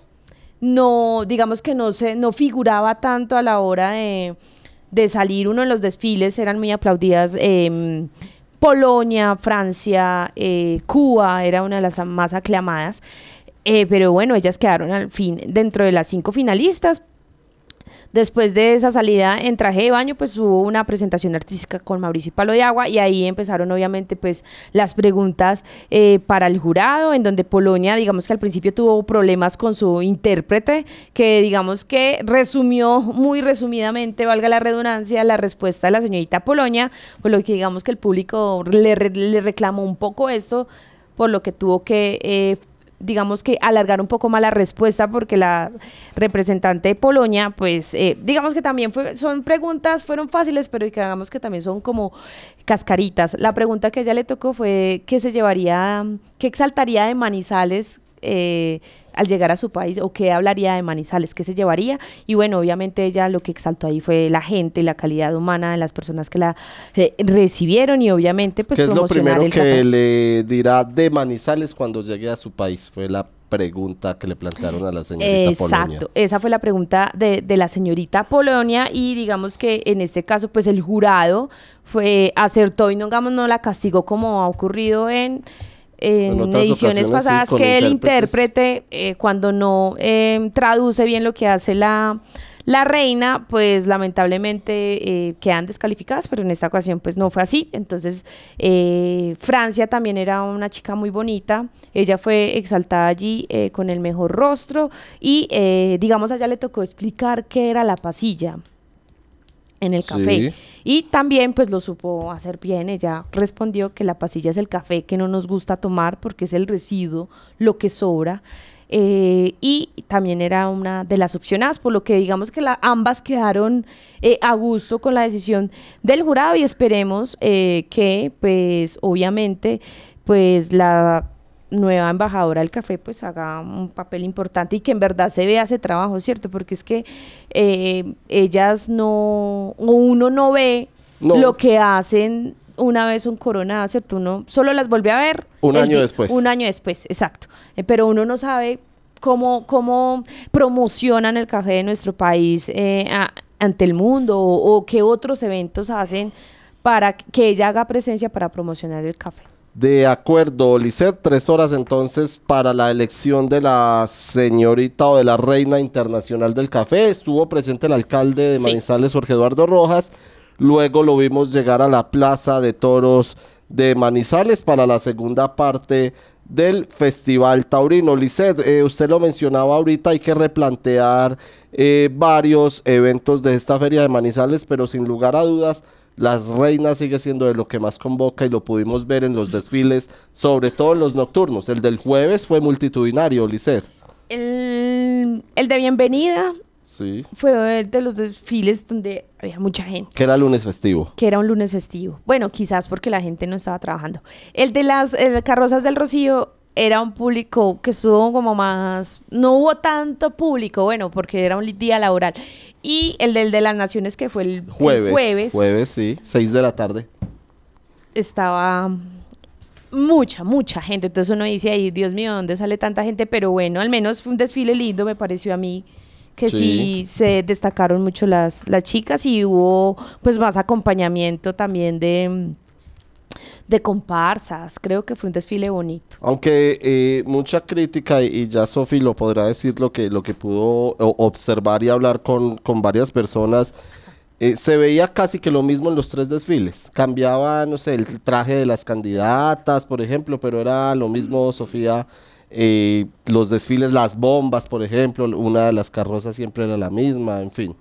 no digamos que no se no figuraba tanto a la hora de, de salir uno de los desfiles eran muy aplaudidas em, Polonia, Francia, eh, Cuba era una de las más aclamadas. Eh, pero bueno, ellas quedaron al fin dentro de las cinco finalistas. Después de esa salida en traje de baño, pues hubo una presentación artística con Mauricio Palo de Agua y ahí empezaron obviamente pues las preguntas eh, para el jurado, en donde Polonia, digamos que al principio tuvo problemas con su intérprete, que digamos que resumió muy resumidamente, valga la redundancia, la respuesta de la señorita Polonia, por lo que digamos que el público le, le reclamó un poco esto, por lo que tuvo que... eh, digamos que alargar un poco más la respuesta porque la representante de Polonia, pues eh, digamos que también fue, son preguntas, fueron fáciles, pero digamos que también son como cascaritas. La pregunta que ella le tocó fue qué se llevaría, qué exaltaría de Manizales eh, al llegar a su país o qué hablaría de Manizales, qué se llevaría. Y bueno, obviamente ella lo que exaltó ahí fue la gente, la calidad humana de las personas que la eh, recibieron y obviamente pues ¿Qué es lo primero que le dirá de Manizales cuando llegue a su país? Fue la pregunta que le plantearon a la señorita Exacto, Polonia. esa fue la pregunta de, de la señorita Polonia y digamos que en este caso pues el jurado fue acertó y no, digamos, no la castigó como ha ocurrido en, en ediciones sí, pasadas que el intérprete eh, cuando no eh, traduce bien lo que hace la, la reina pues lamentablemente eh, quedan descalificadas pero en esta ocasión pues no fue así. Entonces eh, Francia también era una chica muy bonita. Ella fue exaltada allí con el mejor rostro y eh, digamos allá le tocó explicar qué era la pasilla en el café. Sí. Y también pues lo supo hacer bien. Ella respondió que la pasilla es el café que no nos gusta tomar porque es el residuo, lo que sobra. Eh, y también era una de las opcionadas, por lo que digamos que la- ambas quedaron eh, a gusto con la decisión del jurado y esperemos eh, que pues obviamente pues la nueva embajadora del café pues haga un papel importante y que en verdad se vea ese trabajo, ¿cierto? Porque es que eh, ellas no, o uno no ve No. lo que hacen una vez son coronadas, ¿cierto? Uno solo las vuelve a ver. Un año después. Un año después, exacto. Eh, pero uno no sabe cómo, cómo promocionan el café de nuestro país eh, a- ante el mundo o, o qué otros eventos hacen para que ella haga presencia para promocionar el café. De acuerdo, Lisset, tres horas entonces para la elección de la señorita o de la reina internacional del café. Estuvo presente el alcalde de Sí. Manizales, Jorge Eduardo Rojas. Luego lo vimos llegar a la Plaza de Toros de Manizales para la segunda parte del Festival Taurino. Lisset, eh, usted lo mencionaba ahorita, hay que replantear eh, varios eventos de esta feria de Manizales, pero sin lugar a dudas, las reinas sigue siendo de lo que más convoca y lo pudimos ver en los desfiles, sobre todo en los nocturnos. El del jueves fue multitudinario, Lisset. El, el de bienvenida Sí. fue el de los desfiles donde había mucha gente. Que era lunes festivo. que era un lunes festivo. Bueno, quizás porque la gente no estaba trabajando. El de las eh, carrozas del Rocío era un público que estuvo como más... No hubo tanto público, bueno, porque era un día laboral. Y el del de las Naciones, que fue el el Jueves. jueves, Jueves, sí. Seis de la tarde. estaba mucha, mucha gente. Entonces uno dice ahí, Dios mío, ¿dónde sale tanta gente? Pero bueno, al menos fue un desfile lindo, me pareció a mí que sí, Sí. se destacaron mucho las, las chicas y hubo pues más acompañamiento también de, de comparsas. Creo que fue un desfile bonito. Aunque eh, mucha crítica, y, ya Sofi lo podrá decir, lo que, lo que pudo observar y hablar con, con varias personas, eh, se veía casi que lo mismo en los tres desfiles. Cambiaba, no sé, el traje de las candidatas, por ejemplo, pero era lo mismo, Sofía. eh, los desfiles, las bombas, por ejemplo, una de las carrozas siempre era la misma, en fin.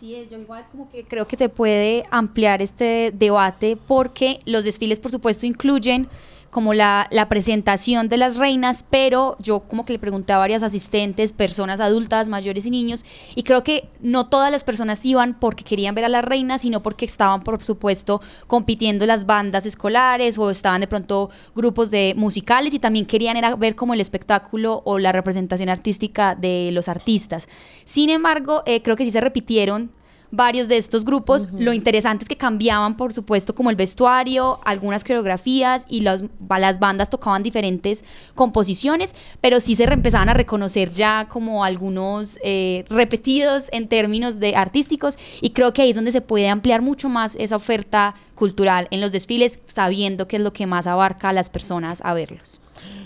Así es, yo igual como que creo que se puede ampliar este debate porque los desfiles por supuesto incluyen como la, la presentación de las reinas, pero yo como que le pregunté a varias asistentes, personas adultas, mayores y niños, y creo que no todas las personas iban porque querían ver a las reinas, sino porque estaban por supuesto compitiendo las bandas escolares o estaban de pronto grupos de musicales y también querían era ver como el espectáculo o la representación artística de los artistas. Sin embargo, eh, creo que sí se repitieron varios de estos grupos. Lo interesante es que cambiaban, por supuesto, como el vestuario, algunas coreografías y las, las bandas tocaban diferentes composiciones, pero sí se empezaban a reconocer ya como algunos eh, repetidos en términos de artísticos y creo que ahí es donde se puede ampliar mucho más esa oferta cultural en los desfiles, sabiendo que es lo que más abarca a las personas a verlos.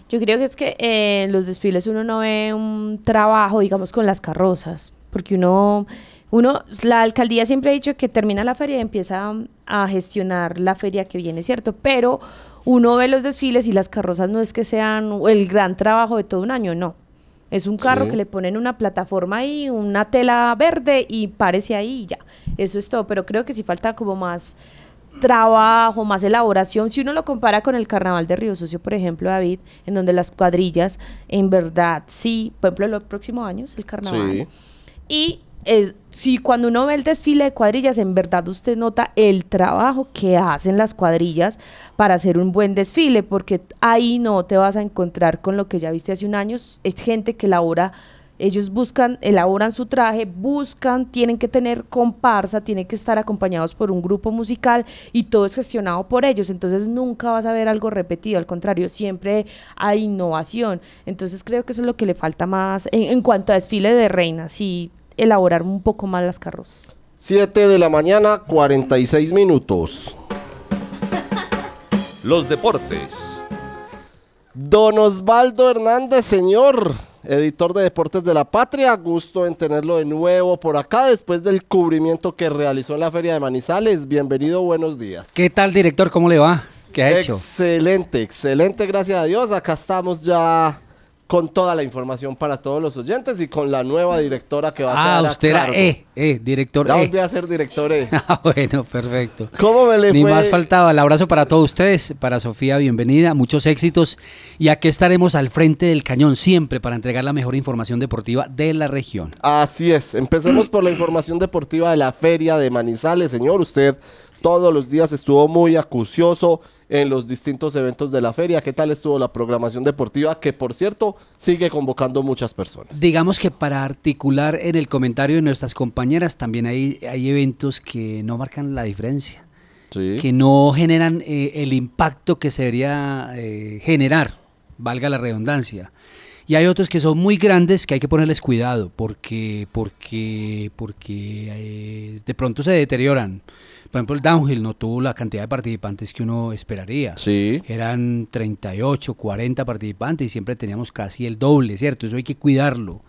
Yo creo que es que eh, en los desfiles uno no ve un trabajo, digamos, con las carrozas, porque uno, uno, la alcaldía siempre ha dicho que termina la feria y empieza a gestionar la feria que viene, ¿cierto? Pero uno ve los desfiles y las carrozas no es que sean el gran trabajo de todo un año, no. Es un carro Sí. que le ponen una plataforma ahí, una tela verde y párese ahí y ya. Eso es todo, pero creo que sí falta como más trabajo, más elaboración. Si uno lo compara con el carnaval de Río Sucio, por ejemplo, David, en donde las cuadrillas, en verdad, sí, por ejemplo, los próximos años, el carnaval. Sí. Y es, si cuando uno ve el desfile de cuadrillas, en verdad usted nota el trabajo que hacen las cuadrillas para hacer un buen desfile, porque ahí no te vas a encontrar con lo que ya viste hace un año. Es gente que elabora, ellos buscan, elaboran su traje, buscan, tienen que tener comparsa, tienen que estar acompañados por un grupo musical y todo es gestionado por ellos. Entonces nunca vas a ver algo repetido, al contrario, siempre hay innovación. Entonces creo que eso es lo que le falta más en, cuanto a desfile de reinas y elaborar un poco más las carrozas. 7 de la mañana, 46 minutos. Los deportes. Don Osvaldo Hernández, señor, editor de Deportes de la Patria, gusto en tenerlo de nuevo por acá después del cubrimiento que realizó en la Feria de Manizales. Bienvenido, buenos días. ¿Qué tal, director? ¿Cómo le va? ¿Qué ha hecho? Excelente, excelente, gracias a Dios. Acá estamos ya con toda la información para todos los oyentes y con la nueva directora que va a Ah, quedar a usted era cargo. E, E, director Ya E. volví a ser director E. [laughs] Ah, bueno, perfecto. ¿Cómo me le Ni fue? más faltaba. El abrazo para todos ustedes. Para Sofía, bienvenida. Muchos éxitos. Y aquí estaremos al frente del cañón siempre para entregar la mejor información deportiva de la región. Así es, empecemos por la información deportiva de la feria de Manizales. Señor, usted todos los días estuvo muy acucioso en los distintos eventos de la feria. ¿Qué tal estuvo la programación deportiva? Que por cierto sigue convocando muchas personas. Digamos que para articular en el comentario de nuestras compañeras, también hay, hay eventos que no marcan la diferencia. Que no generan eh, el impacto que se debería eh, generar, valga la redundancia. Y hay otros que son muy grandes que hay que ponerles cuidado porque, porque, porque eh, de pronto se deterioran. Por ejemplo, el downhill no tuvo la cantidad de participantes que uno esperaría. Sí. Eran 38, 40 participantes y siempre teníamos casi el doble, ¿cierto? Eso hay que cuidarlo.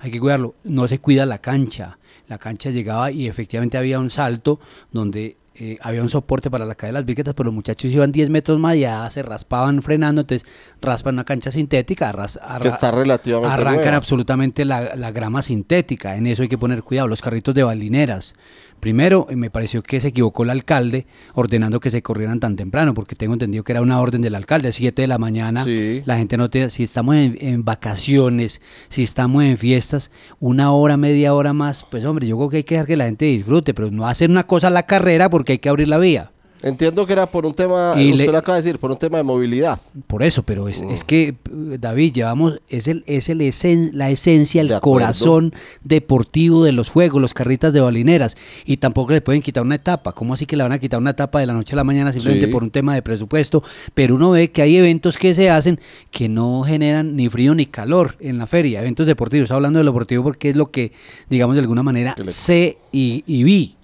Hay que cuidarlo. No se cuida la cancha. La cancha llegaba y efectivamente había un salto donde eh, había un soporte para la caída de las bicicletas, pero los muchachos iban 10 metros más y ya se raspaban frenando, entonces raspan una cancha sintética, arras- Que arra- está relativamente arrancan nueva. absolutamente la, la grama sintética, en eso hay que poner cuidado, los carritos de balineras. Primero, me pareció que se equivocó el alcalde ordenando que se corrieran tan temprano, porque tengo entendido que era una orden del alcalde, 7 de la mañana, Sí. la gente no te, si estamos en, en vacaciones, si estamos en fiestas, una hora, media hora más, pues hombre, yo creo que hay que dejar que la gente disfrute, pero no hacer una cosa a la carrera porque hay que abrir la vía. Entiendo que era por un tema, Y usted le- lo acaba de decir, por un tema de movilidad. Por eso, pero es, es que, eh, David, llevamos, es, el, es el esen- la esencia, el De corazón deportivo de los juegos, los carritas de balineras. Y tampoco le pueden quitar una etapa. ¿Cómo así que le van a quitar una etapa de la noche a la mañana simplemente Sí. por un tema de presupuesto? Pero uno ve que hay eventos que se hacen que no generan ni frío ni calor en la feria. Eventos deportivos, hablando de lo deportivo porque es lo que, digamos, de alguna manera sé y, y vi.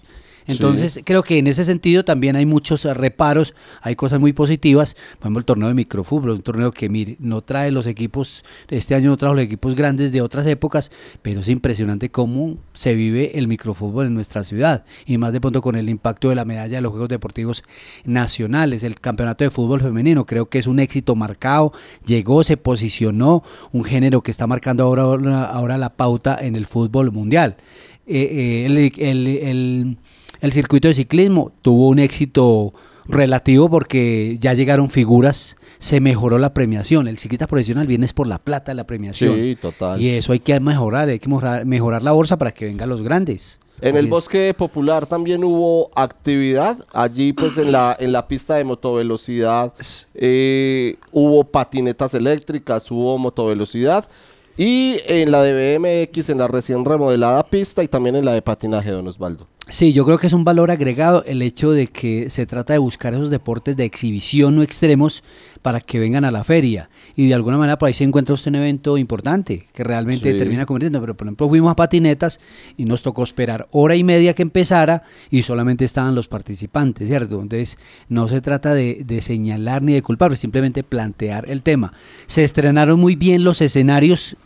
Entonces, creo que en ese sentido también hay muchos reparos, hay cosas muy positivas. Por ejemplo, el torneo de microfútbol, un torneo que, mire, no trae los equipos, este año no trajo los equipos grandes de otras épocas, pero es impresionante cómo se vive el microfútbol en nuestra ciudad. Y más de pronto con el impacto de la medalla de los Juegos Deportivos Nacionales, el campeonato de fútbol femenino, creo que es un éxito marcado, llegó, se posicionó, un género que está marcando ahora, ahora, la pauta en el fútbol mundial. Eh, eh, el el circuito de ciclismo tuvo un éxito relativo porque ya llegaron figuras, se mejoró la premiación. El ciclista profesional viene es por la plata de la premiación. Sí, total. Y eso hay que mejorar, hay que mejorar, mejorar la bolsa para que vengan los grandes. En Así el es. bosque popular también hubo actividad. Allí, pues, en la, en la pista de motovelocidad eh, hubo patinetas eléctricas, hubo motovelocidad. Y en la de BMX, en la recién remodelada pista y también en la de patinaje, don Osvaldo. Sí, yo creo que es un valor agregado el hecho de que se trata de buscar esos deportes de exhibición no extremos para que vengan a la feria. Y de alguna manera por ahí se encuentra usted un evento importante que realmente Sí. termina convirtiendo. Pero por ejemplo fuimos a patinetas y nos tocó esperar hora y media que empezara y solamente estaban los participantes, ¿cierto? Entonces no se trata de, de señalar ni de culpar, simplemente plantear el tema. Se estrenaron muy bien los escenarios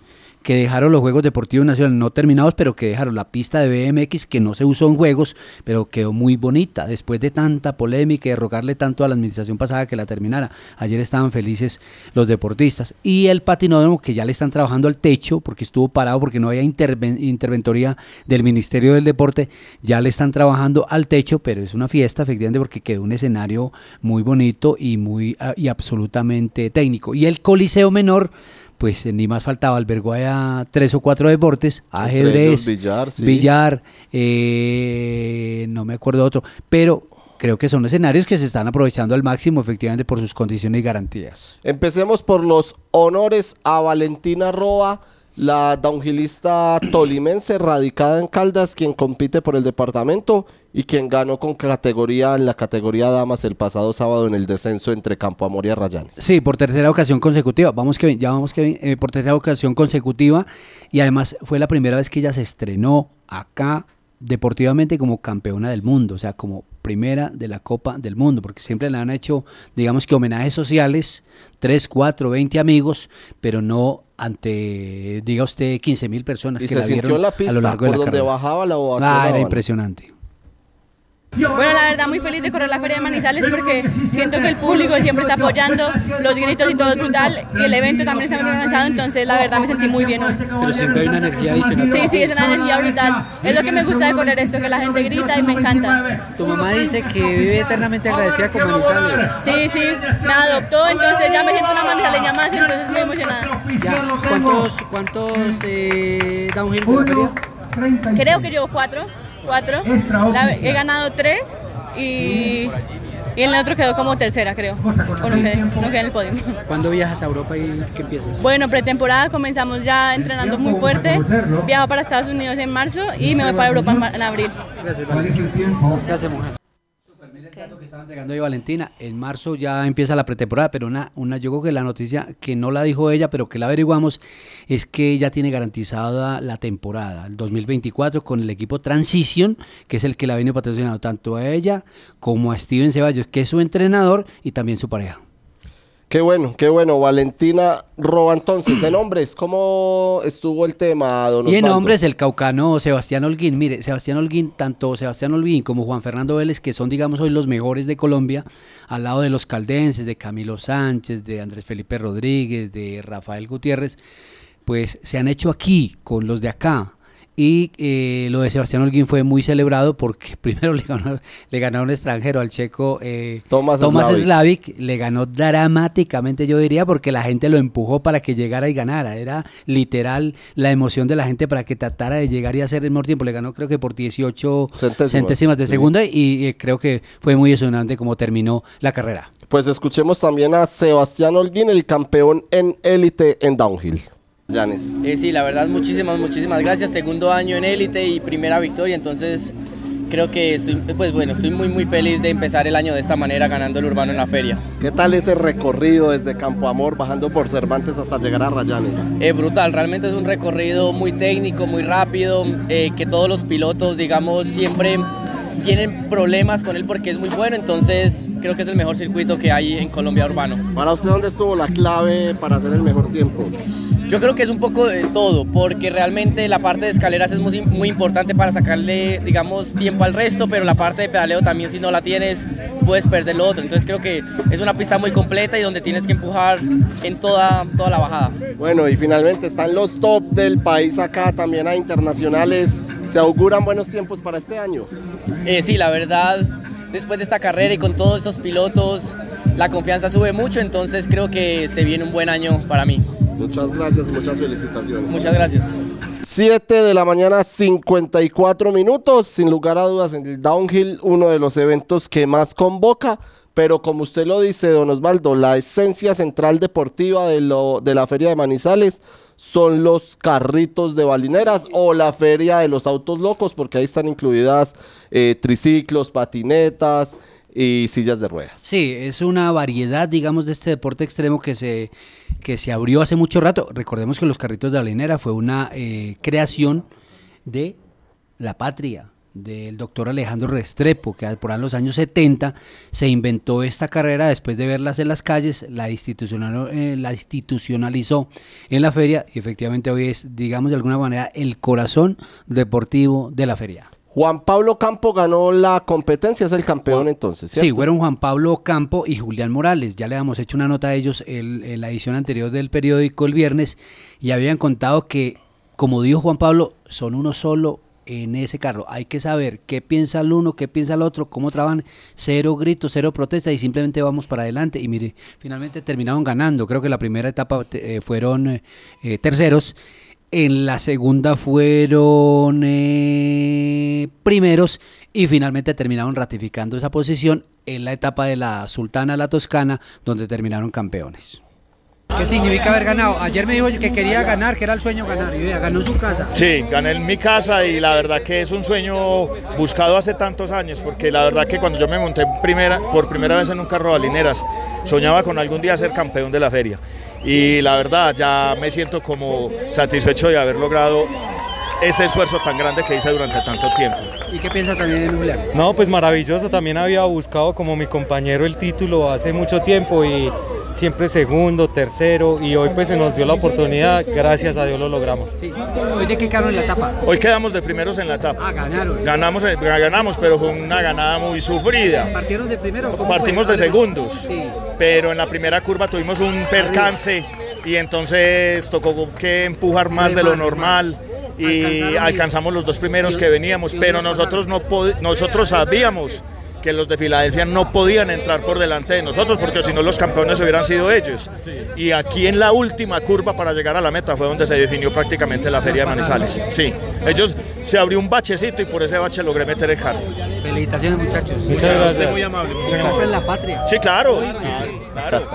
que dejaron los Juegos Deportivos Nacionales no terminados, pero que dejaron la pista de BMX que no se usó en Juegos, pero quedó muy bonita después de tanta polémica y de rogarle tanto a la administración pasada que la terminara. Ayer estaban felices los deportistas. Y el patinódromo que ya le están trabajando al techo porque estuvo parado porque no había interven- interventoría del Ministerio del Deporte, ya le están trabajando al techo, pero es una fiesta efectivamente porque quedó un escenario muy bonito y muy ah, y absolutamente técnico. Y el Coliseo Menor pues eh, ni más faltaba, albergó a tres o cuatro deportes, ajedrez, ellos billar, sí. billar, eh, no me acuerdo otro, pero creo que son escenarios que se están aprovechando al máximo efectivamente por sus condiciones y garantías. Empecemos por los honores a Valentina Roa, la downhillista tolimense radicada en Caldas, quien compite por el departamento y quien ganó con categoría en la categoría damas el pasado sábado en el descenso entre Campo Amor y Arrayanes. Sí, por tercera ocasión consecutiva. Vamos que ya vamos que eh, por tercera ocasión consecutiva y además fue la primera vez que ella se estrenó acá deportivamente como campeona del mundo, o sea, como primera de la Copa del Mundo, porque siempre le han hecho, digamos que homenajes sociales, 3, 4, 20 amigos, pero no ante, diga usted, 15 mil personas Y que se la vieron la a pista, lo largo de por la donde carrera. bajaba la Ah, ovacionaban. era impresionante. Bueno, la verdad muy feliz de correr la Feria de Manizales porque siento que el público siempre está apoyando, los gritos y todo es brutal y el evento también está muy organizado, entonces la verdad me sentí muy bien hoy. Pero siempre hay una energía adicional. Sí, sí, es una energía brutal. Es lo que me gusta de correr esto, que la gente grita y me encanta. Tu mamá dice que vive eternamente agradecida con Manizales. Sí, sí, me adoptó, entonces ya me siento una manizaleña más, entonces muy emocionada. Ya, ¿Cuántos, cuántos eh, downhill de la feria? Creo que llevo cuatro, cuatro. La- he ganado tres y, y en el otro quedó como tercera, creo. O no quedé, no quedé en el podio. ¿Cuándo viajas a Europa y qué empiezas? Bueno, pretemporada comenzamos ya entrenando muy fuerte. Viajo para Estados Unidos en marzo y me voy para Europa en abril. Gracias, Gracias, mujer. Que estaban llegando hoy Valentina. En marzo ya empieza la pretemporada, pero una, una, yo creo que la noticia que no la dijo ella, pero que la averiguamos, es que ya tiene garantizada la temporada, el 2024, con el equipo Transition, que es el que la viene patrocinando tanto a ella como a Steven Ceballos, que es su entrenador y también su pareja. Qué bueno, qué bueno. Valentina Roba entonces. En hombres, ¿cómo estuvo el tema, don Y en Osvaldo? hombres, el caucano Sebastián Holguín. Mire, Sebastián Holguín, tanto Sebastián Holguín como Juan Fernando Vélez, que son, digamos, hoy los mejores de Colombia, al lado de los caldenses, de Camilo Sánchez, de Andrés Felipe Rodríguez, de Rafael Gutiérrez, pues se han hecho aquí, con los de acá. Y eh, lo de Sebastián Holguín fue muy celebrado porque [laughs] primero le ganó, le ganó a un extranjero, al checo eh, Thomas Slavic. Slavic. le ganó dramáticamente, yo diría, porque la gente lo empujó para que llegara y ganara. Era literal la emoción de la gente para que tratara de llegar y hacer el mejor tiempo. Le ganó creo que por 18 centésimas, de sí. segunda y creo que fue muy emocionante como terminó la carrera. Pues escuchemos también a Sebastián Holguín, el campeón en élite en downhill. Janes. Eh, sí, la verdad, muchísimas, muchísimas gracias. Segundo año en élite y primera victoria, entonces creo que estoy, pues bueno, estoy muy, muy feliz de empezar el año de esta manera, ganando el urbano en la feria. ¿Qué tal ese recorrido desde Campo Amor, bajando por Cervantes hasta llegar a Rayanes? Eh, brutal, realmente es un recorrido muy técnico, muy rápido, eh, que todos los pilotos, digamos, siempre tienen problemas con él porque es muy bueno, entonces creo que es el mejor circuito que hay en Colombia urbano. Para usted, ¿dónde estuvo la clave para hacer el mejor tiempo? Yo creo que es un poco de todo, porque realmente la parte de escaleras es muy, muy importante para sacarle, digamos, tiempo al resto, pero la parte de pedaleo también si no la tienes puedes perder lo otro. Entonces creo que es una pista muy completa y donde tienes que empujar en toda, toda la bajada. Bueno, y finalmente están los top del país acá, también hay internacionales. ¿Se auguran buenos tiempos para este año? Eh, sí, la verdad, después de esta carrera y con todos estos pilotos, la confianza sube mucho, entonces creo que se viene un buen año para mí. Muchas gracias y muchas felicitaciones. Muchas gracias. 7 de la mañana, 54 minutos. Sin lugar a dudas, en el downhill, uno de los eventos que más convoca. Pero como usted lo dice, don Osvaldo, la esencia central deportiva de, lo, de la Feria de Manizales son los carritos de balineras o la Feria de los Autos Locos, porque ahí están incluidas eh, triciclos, patinetas y sillas de ruedas. Sí, es una variedad, digamos, de este deporte extremo que se, que se abrió hace mucho rato. Recordemos que los carritos de balinera fue una eh, creación de la patria, del doctor Alejandro Restrepo, que por los años 70 se inventó esta carrera después de verlas en las calles, la, institucional, eh, la institucionalizó en la feria y efectivamente hoy es, digamos de alguna manera, el corazón deportivo de la feria. Juan Pablo Campo ganó la competencia, es el campeón entonces. ¿cierto? Sí, fueron Juan Pablo Campo y Julián Morales. Ya le habíamos hecho una nota a ellos el- en la edición anterior del periódico el viernes y habían contado que, como dijo Juan Pablo, son uno solo en ese carro. Hay que saber qué piensa el uno, qué piensa el otro, cómo trabajan. Cero gritos, cero protesta y simplemente vamos para adelante. Y mire, finalmente terminaron ganando. Creo que la primera etapa eh, fueron eh, eh, terceros. En la segunda fueron primeros y finalmente terminaron ratificando esa posición en la etapa de la Sultana La Toscana, donde terminaron campeones. ¿Qué significa haber ganado? Ayer me dijo que quería ganar, que era el sueño ganar, y ganó en su casa. Sí, gané en mi casa y la verdad que es un sueño buscado hace tantos años, porque la verdad que cuando yo me monté por primera vez en un carro de balineras, soñaba con algún día ser campeón de la feria. Y la verdad ya me siento como satisfecho de haber logrado ese esfuerzo tan grande que hice durante tanto tiempo. ¿Y qué piensa también Julián? No, pues maravilloso. También había buscado como mi compañero el título hace mucho tiempo y siempre segundo, tercero y hoy pues se nos dio la oportunidad. Gracias a Dios lo logramos. Sí. ¿Hoy de qué quedaron en la etapa? Hoy quedamos de primeros en la etapa. Ah, ganaron. Ganamos, eh, ganamos, pero fue una ganada muy sufrida. ¿Partieron de primero? Partimos fue? de segundos, Sí. pero en la primera curva tuvimos un percance y entonces tocó que empujar más de lo normal y alcanzamos los dos primeros que veníamos, pero nosotros no nosotros sabíamos que los de Filadelfia no podían entrar por delante de nosotros porque si no los campeones hubieran sido ellos. Y aquí en la última curva para llegar a la meta fue donde se definió prácticamente la feria de Manizales. Sí, ellos se abrió un bachecito y por ese bache logré meter el carro. Felicitaciones muchachos. Muchas gracias. Muy amable. Muchas gracias. en la patria. Sí, claro. claro.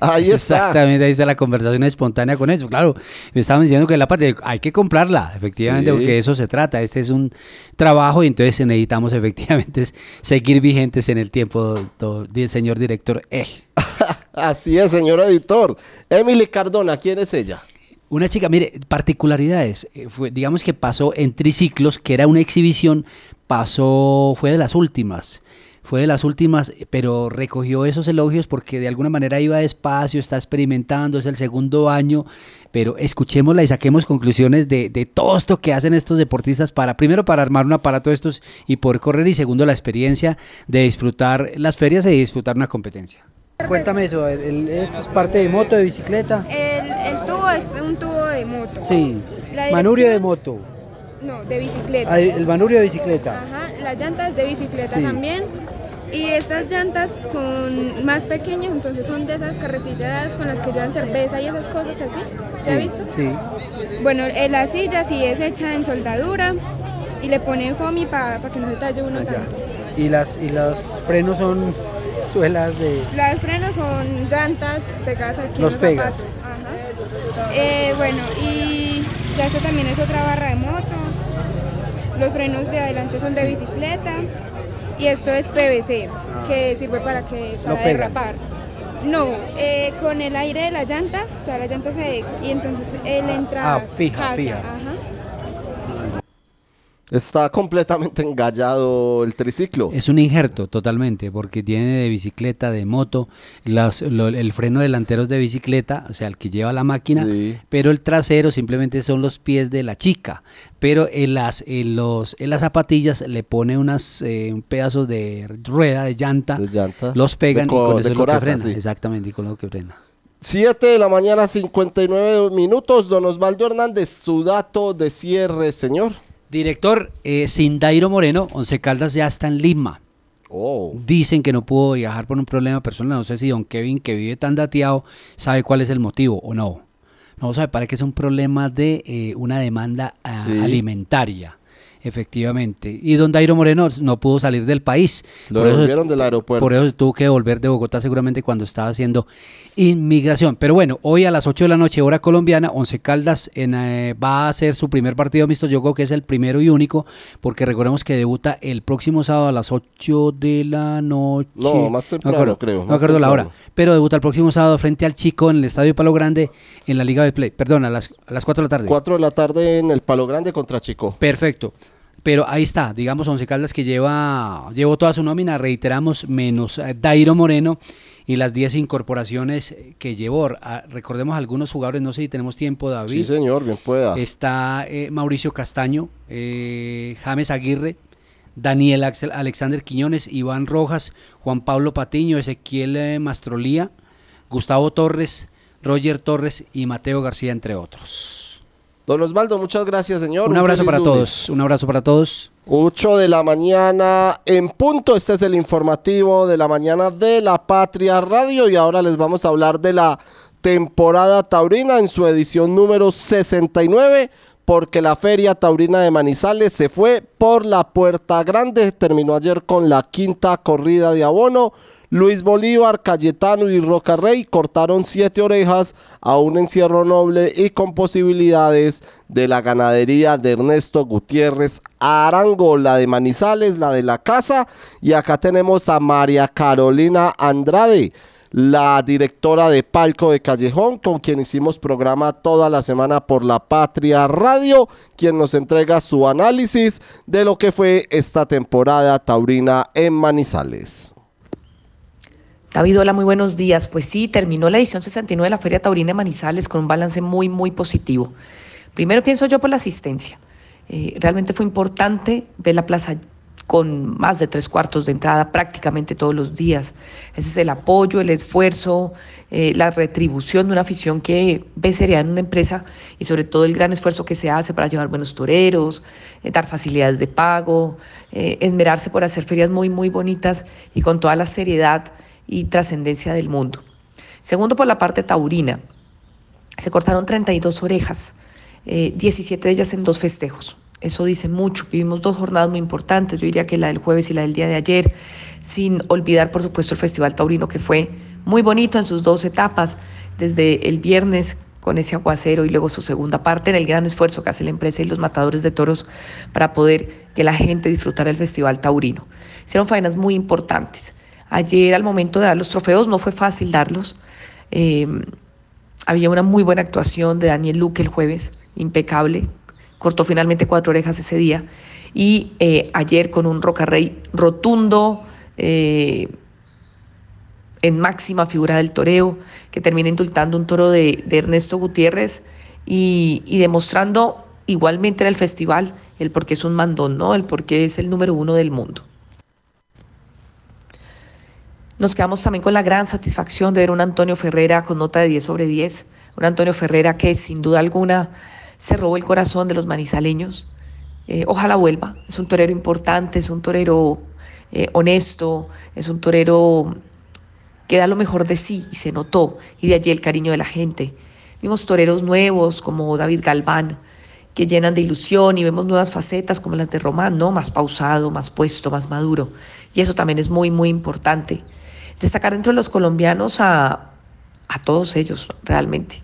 Ahí está. Exactamente, ahí está la conversación espontánea con eso. Claro, me estaban diciendo que la patria hay que comprarla, efectivamente, Sí. porque de eso se trata. Este es un trabajo y entonces necesitamos [laughs] efectivamente seguir vigentes en el tiempo, do- señor director. Eh. [laughs] Así es, señor editor. Emily Cardona, ¿quién es ella? Una chica, mire, particularidades. eh, Fue, digamos que pasó en triciclos, que era una exhibición, pasó, fue de las últimas. Fue de las últimas, pero recogió esos elogios porque de alguna manera iba despacio, está experimentando, es el segundo año, pero escuchémosla y saquemos conclusiones de, de todo esto que hacen estos deportistas para, primero, para armar un aparato de estos y poder correr, y segundo, la experiencia de disfrutar las ferias y disfrutar una competencia. Cuéntame eso, el- el- ¿esto es parte de moto, de bicicleta? El, el tubo es un tubo de moto. Sí. Manurio de moto. No, de bicicleta. Ah, el manurio de bicicleta. Ajá, las llantas de bicicleta Sí. también. Y estas llantas son más pequeñas, entonces son de esas carretillas con las que llevan cerveza y esas cosas así. ¿Se ha Sí, visto? Sí. Bueno, eh, la silla sí es hecha en soldadura y le ponen foamy para que no se talle uno tanto. Y, las, y los frenos son suelas de... Los frenos son llantas pegadas aquí Los en los pegas. zapatos. Ajá. Eh, bueno, y ya esta también es otra barra de moto. Los frenos de adelante son de bicicleta. Y esto es PVC, que sirve para que para pegan. derrapar. No, eh, con el aire de la llanta, o sea, la llanta se... Y entonces él entra... Ah, fija, casa, fija. Ajá. Está completamente engallado el triciclo. Es un injerto totalmente, porque tiene de bicicleta, de moto, las- lo- el freno delantero es de bicicleta, o sea, el que lleva la máquina, pero el trasero simplemente son los pies de la chica. Pero en las, en los, en las zapatillas le pone unas eh, un pedazo de rueda, de llanta, los pegan De y co- con de eso es lo que frena. sí. Exactamente, y con lo que frena. 7 de la mañana, 59 minutos. Don Osvaldo Hernández, su dato de cierre, señor. Director, eh, Sindairo Moreno, Once Caldas ya está en Lima. Oh. Dicen que no pudo viajar por un problema personal. No sé si don Kevin, que vive tan dateado, sabe cuál es el motivo o no. No sabe, parece que es un problema de eh, una demanda ah, Sí. alimentaria. Efectivamente. Y don Dairo Moreno no pudo salir del país. Lo devolvieron del aeropuerto. Por eso tuvo que volver de Bogotá seguramente cuando estaba haciendo inmigración. Pero bueno, hoy a las 8 de la noche, hora colombiana, Once Caldas en, eh, va a hacer su primer partido mixto. Yo creo que es el primero y único, porque recordemos que debuta el próximo sábado a las 8 de la noche. No, más temprano, acuerdo, creo, No me acuerdo la hora. Pero debuta el próximo sábado frente al Chico en el Estadio Palo Grande en la Liga de Play. Perdón, a las, a las 4 de la tarde. 4 de la tarde en el Palo Grande contra Chico. Perfecto. Pero ahí está, digamos, Once Caldas que lleva, llevó toda su nómina, reiteramos, menos eh, Dairo Moreno y las 10 incorporaciones que llevó. Ah, recordemos algunos jugadores, no sé si tenemos tiempo, David. Sí, señor, bien pueda. Está eh, Mauricio Castaño, eh, James Aguirre, Daniel Axel, Alexander Quiñones, Iván Rojas, Juan Pablo Patiño, Ezequiel eh, Mastrolía, Gustavo Torres, Roger Torres y Mateo García, entre otros. Don Osvaldo, muchas gracias, señor. Un abrazo para lunes. todos, un abrazo para todos. 8 de la mañana en punto. Este es el informativo de la mañana de la Patria Radio y ahora les vamos a hablar de la temporada taurina en su edición número 69 porque la Feria Taurina de Manizales se fue por la Puerta Grande. Terminó ayer con la quinta corrida de abono. Luis Bolívar, Cayetano y Roca Rey cortaron siete orejas a un encierro noble y con posibilidades de la ganadería de Ernesto Gutiérrez Arango, la de Manizales, la de la casa. Y acá tenemos a María Carolina Andrade, la directora de Palco de Callejón, con quien hicimos programa toda la semana por la Patria Radio, quien nos entrega su análisis de lo que fue esta temporada taurina en Manizales. David, hola, muy buenos días. Pues sí, terminó la edición 69 de la Feria Taurina de Manizales con un balance muy, muy positivo. Primero pienso yo por la asistencia. Eh, realmente fue importante ver la plaza con más de tres cuartos de entrada prácticamente todos los días. Ese es el apoyo, el esfuerzo, eh, la retribución de una afición que ve seriedad en una empresa y sobre todo el gran esfuerzo que se hace para llevar buenos toreros, eh, dar facilidades de pago, eh, esmerarse por hacer ferias muy, muy bonitas y con toda la seriedad y trascendencia del mundo. Segundo, por la parte taurina. Se cortaron 32 orejas, eh, 17 de ellas en dos festejos. Eso dice mucho. Vivimos dos jornadas muy importantes, yo diría que la del jueves y la del día de ayer, sin olvidar, por supuesto, el Festival Taurino, que fue muy bonito en sus dos etapas, desde el viernes con ese aguacero y luego su segunda parte en el gran esfuerzo que hace la empresa y los matadores de toros para poder que la gente disfrutara el Festival Taurino. Hicieron faenas muy importantes. Ayer al momento de dar los trofeos no fue fácil darlos. Eh, había una muy buena actuación de Daniel Luque el jueves, impecable. Cortó finalmente cuatro orejas ese día. Y eh, ayer con un Rocarrey rotundo, eh, en máxima figura del toreo, que termina indultando un toro de, Ernesto Gutiérrez y, y demostrando igualmente en el festival el por qué es un mandón, ¿no? El por qué es el número uno del mundo. Nos quedamos también con la gran satisfacción de ver un Antonio Ferrera con nota de 10 sobre 10. Un Antonio Ferrera que sin duda alguna se robó el corazón de los manizaleños. Eh, ojalá vuelva. Es un torero importante, es un torero eh, honesto, es un torero que da lo mejor de sí y se notó. Y de allí el cariño de la gente. Vimos toreros nuevos como David Galván, que llenan de ilusión y vemos nuevas facetas como las de Román, ¿no? Más pausado, más puesto, más maduro. Y eso también es muy, muy importante. Destacar entre los colombianos a, a todos ellos, realmente.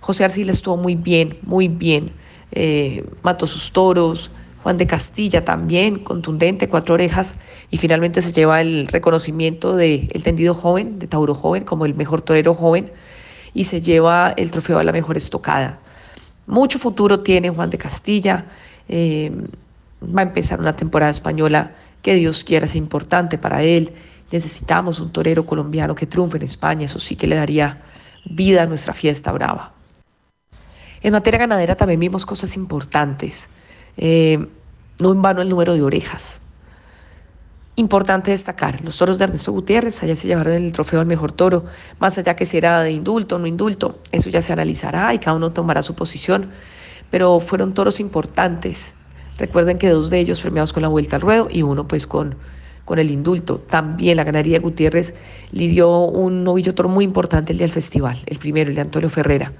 José Arcila estuvo muy bien, muy bien. Eh, mató sus toros. Juan de Castilla también, contundente, cuatro orejas. Y finalmente se lleva el reconocimiento del el tendido joven, de Tauro Joven, como el mejor torero joven. Y se lleva el trofeo a la mejor estocada. Mucho futuro tiene Juan de Castilla. Eh, va a empezar una temporada española que Dios quiera sea importante para él. Necesitamos un torero colombiano que triunfe en España, eso sí que le daría vida a nuestra fiesta brava. En materia ganadera también vimos cosas importantes. Eh, no en vano el número de orejas. Importante destacar, los toros de Ernesto Gutiérrez, allá se llevaron el trofeo al mejor toro, más allá que si era de indulto o no indulto, eso ya se analizará y cada uno tomará su posición, pero fueron toros importantes. Recuerden que dos de ellos premiados con la vuelta al ruedo y uno pues con, con el indulto. También la ganadería Gutiérrez le dio un novillo toro muy importante el día del festival, el primero, el de Antonio Ferrera.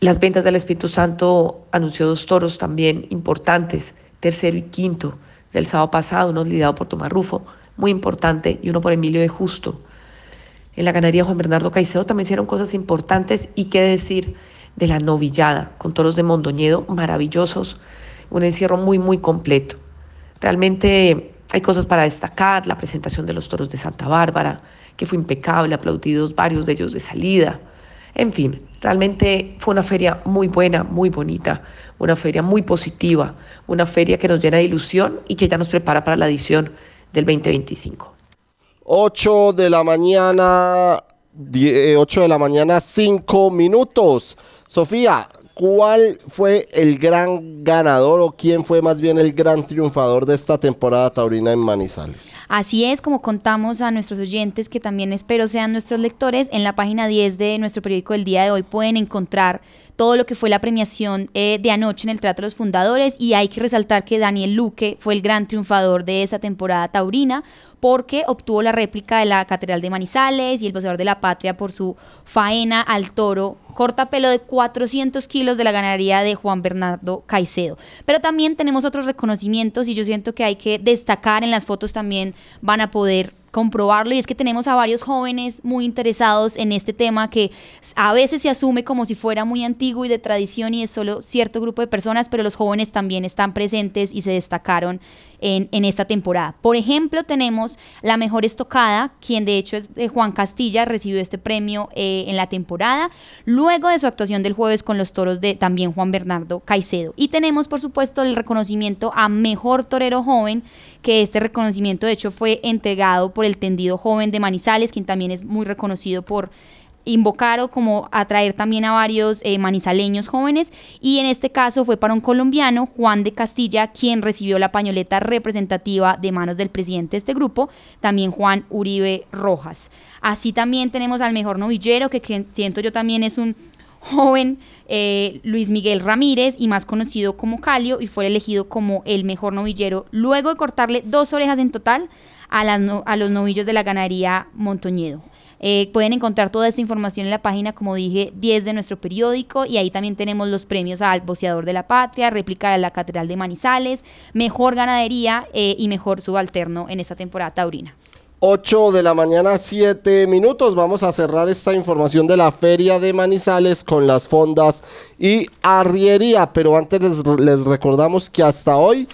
Las ventas del Espíritu Santo anunció dos toros también importantes, tercero y quinto del sábado pasado, uno liderado por Tomás Rufo, muy importante, y uno por Emilio de Justo. En la ganadería Juan Bernardo Caicedo también hicieron cosas importantes y qué decir de la novillada, con toros de Mondoñedo maravillosos, un encierro muy, muy completo. Realmente hay cosas para destacar, la presentación de los toros de Santa Bárbara, que fue impecable, aplaudidos varios de ellos de salida, En fin, realmente fue una feria muy buena, muy bonita, una feria muy positiva, una feria que nos llena de ilusión y que ya nos prepara para la edición del 2025. 8 de la mañana, 8 de la mañana, 5 minutos. Sofía, ¿cuál fue el gran ganador o quién fue más bien el gran triunfador de esta temporada taurina en Manizales? Así es, como contamos a nuestros oyentes, que también espero sean nuestros lectores, en la página 10 de nuestro periódico del día de hoy pueden encontrar todo lo que fue la premiación eh, de anoche en el Teatro de los Fundadores y hay que resaltar que Daniel Luque fue el gran triunfador de esa temporada taurina porque obtuvo la réplica de la Catedral de Manizales y el Boceador de la Patria por su faena al toro corta pelo de 400 kilos de la ganadería de Juan Bernardo Caicedo. Pero también tenemos otros reconocimientos y yo siento que hay que destacar en las fotos también van a poder comprobarlo y es que tenemos a varios jóvenes muy interesados en este tema que a veces se asume como si fuera muy antiguo y de tradición y es solo cierto grupo de personas, pero los jóvenes también están presentes y se destacaron en, esta temporada. Por ejemplo, tenemos la mejor estocada, quien de hecho es de Juan Castilla, recibió este premio eh, en la temporada, luego de su actuación del jueves con los toros de también Juan Bernardo Caicedo. Y tenemos, por supuesto, el reconocimiento a mejor torero joven, que este reconocimiento de hecho fue entregado por el tendido joven de Manizales, quien también es muy reconocido por invocar o como atraer también a varios eh, manizaleños jóvenes y en este caso fue para un colombiano, Juan de Castilla, quien recibió la pañoleta representativa de manos del presidente de este grupo, también Juan Uribe Rojas. Así también tenemos al mejor novillero, que, que siento yo también es un joven eh, Luis Miguel Ramírez y más conocido como Calio y fue elegido como el mejor novillero luego de cortarle dos orejas en total a, las a los novillos de la ganadería Montoñedo. Eh, pueden encontrar toda esta información en la página, como dije, 10 de nuestro periódico y ahí también tenemos los premios al boceador de la patria, réplica de la Catedral de Manizales, mejor ganadería eh, y mejor subalterno en esta temporada taurina. 8 de la mañana, 7 minutos. Vamos a cerrar esta información de la Feria de Manizales con las fondas y arriería. Pero antes les, les recordamos que hasta hoy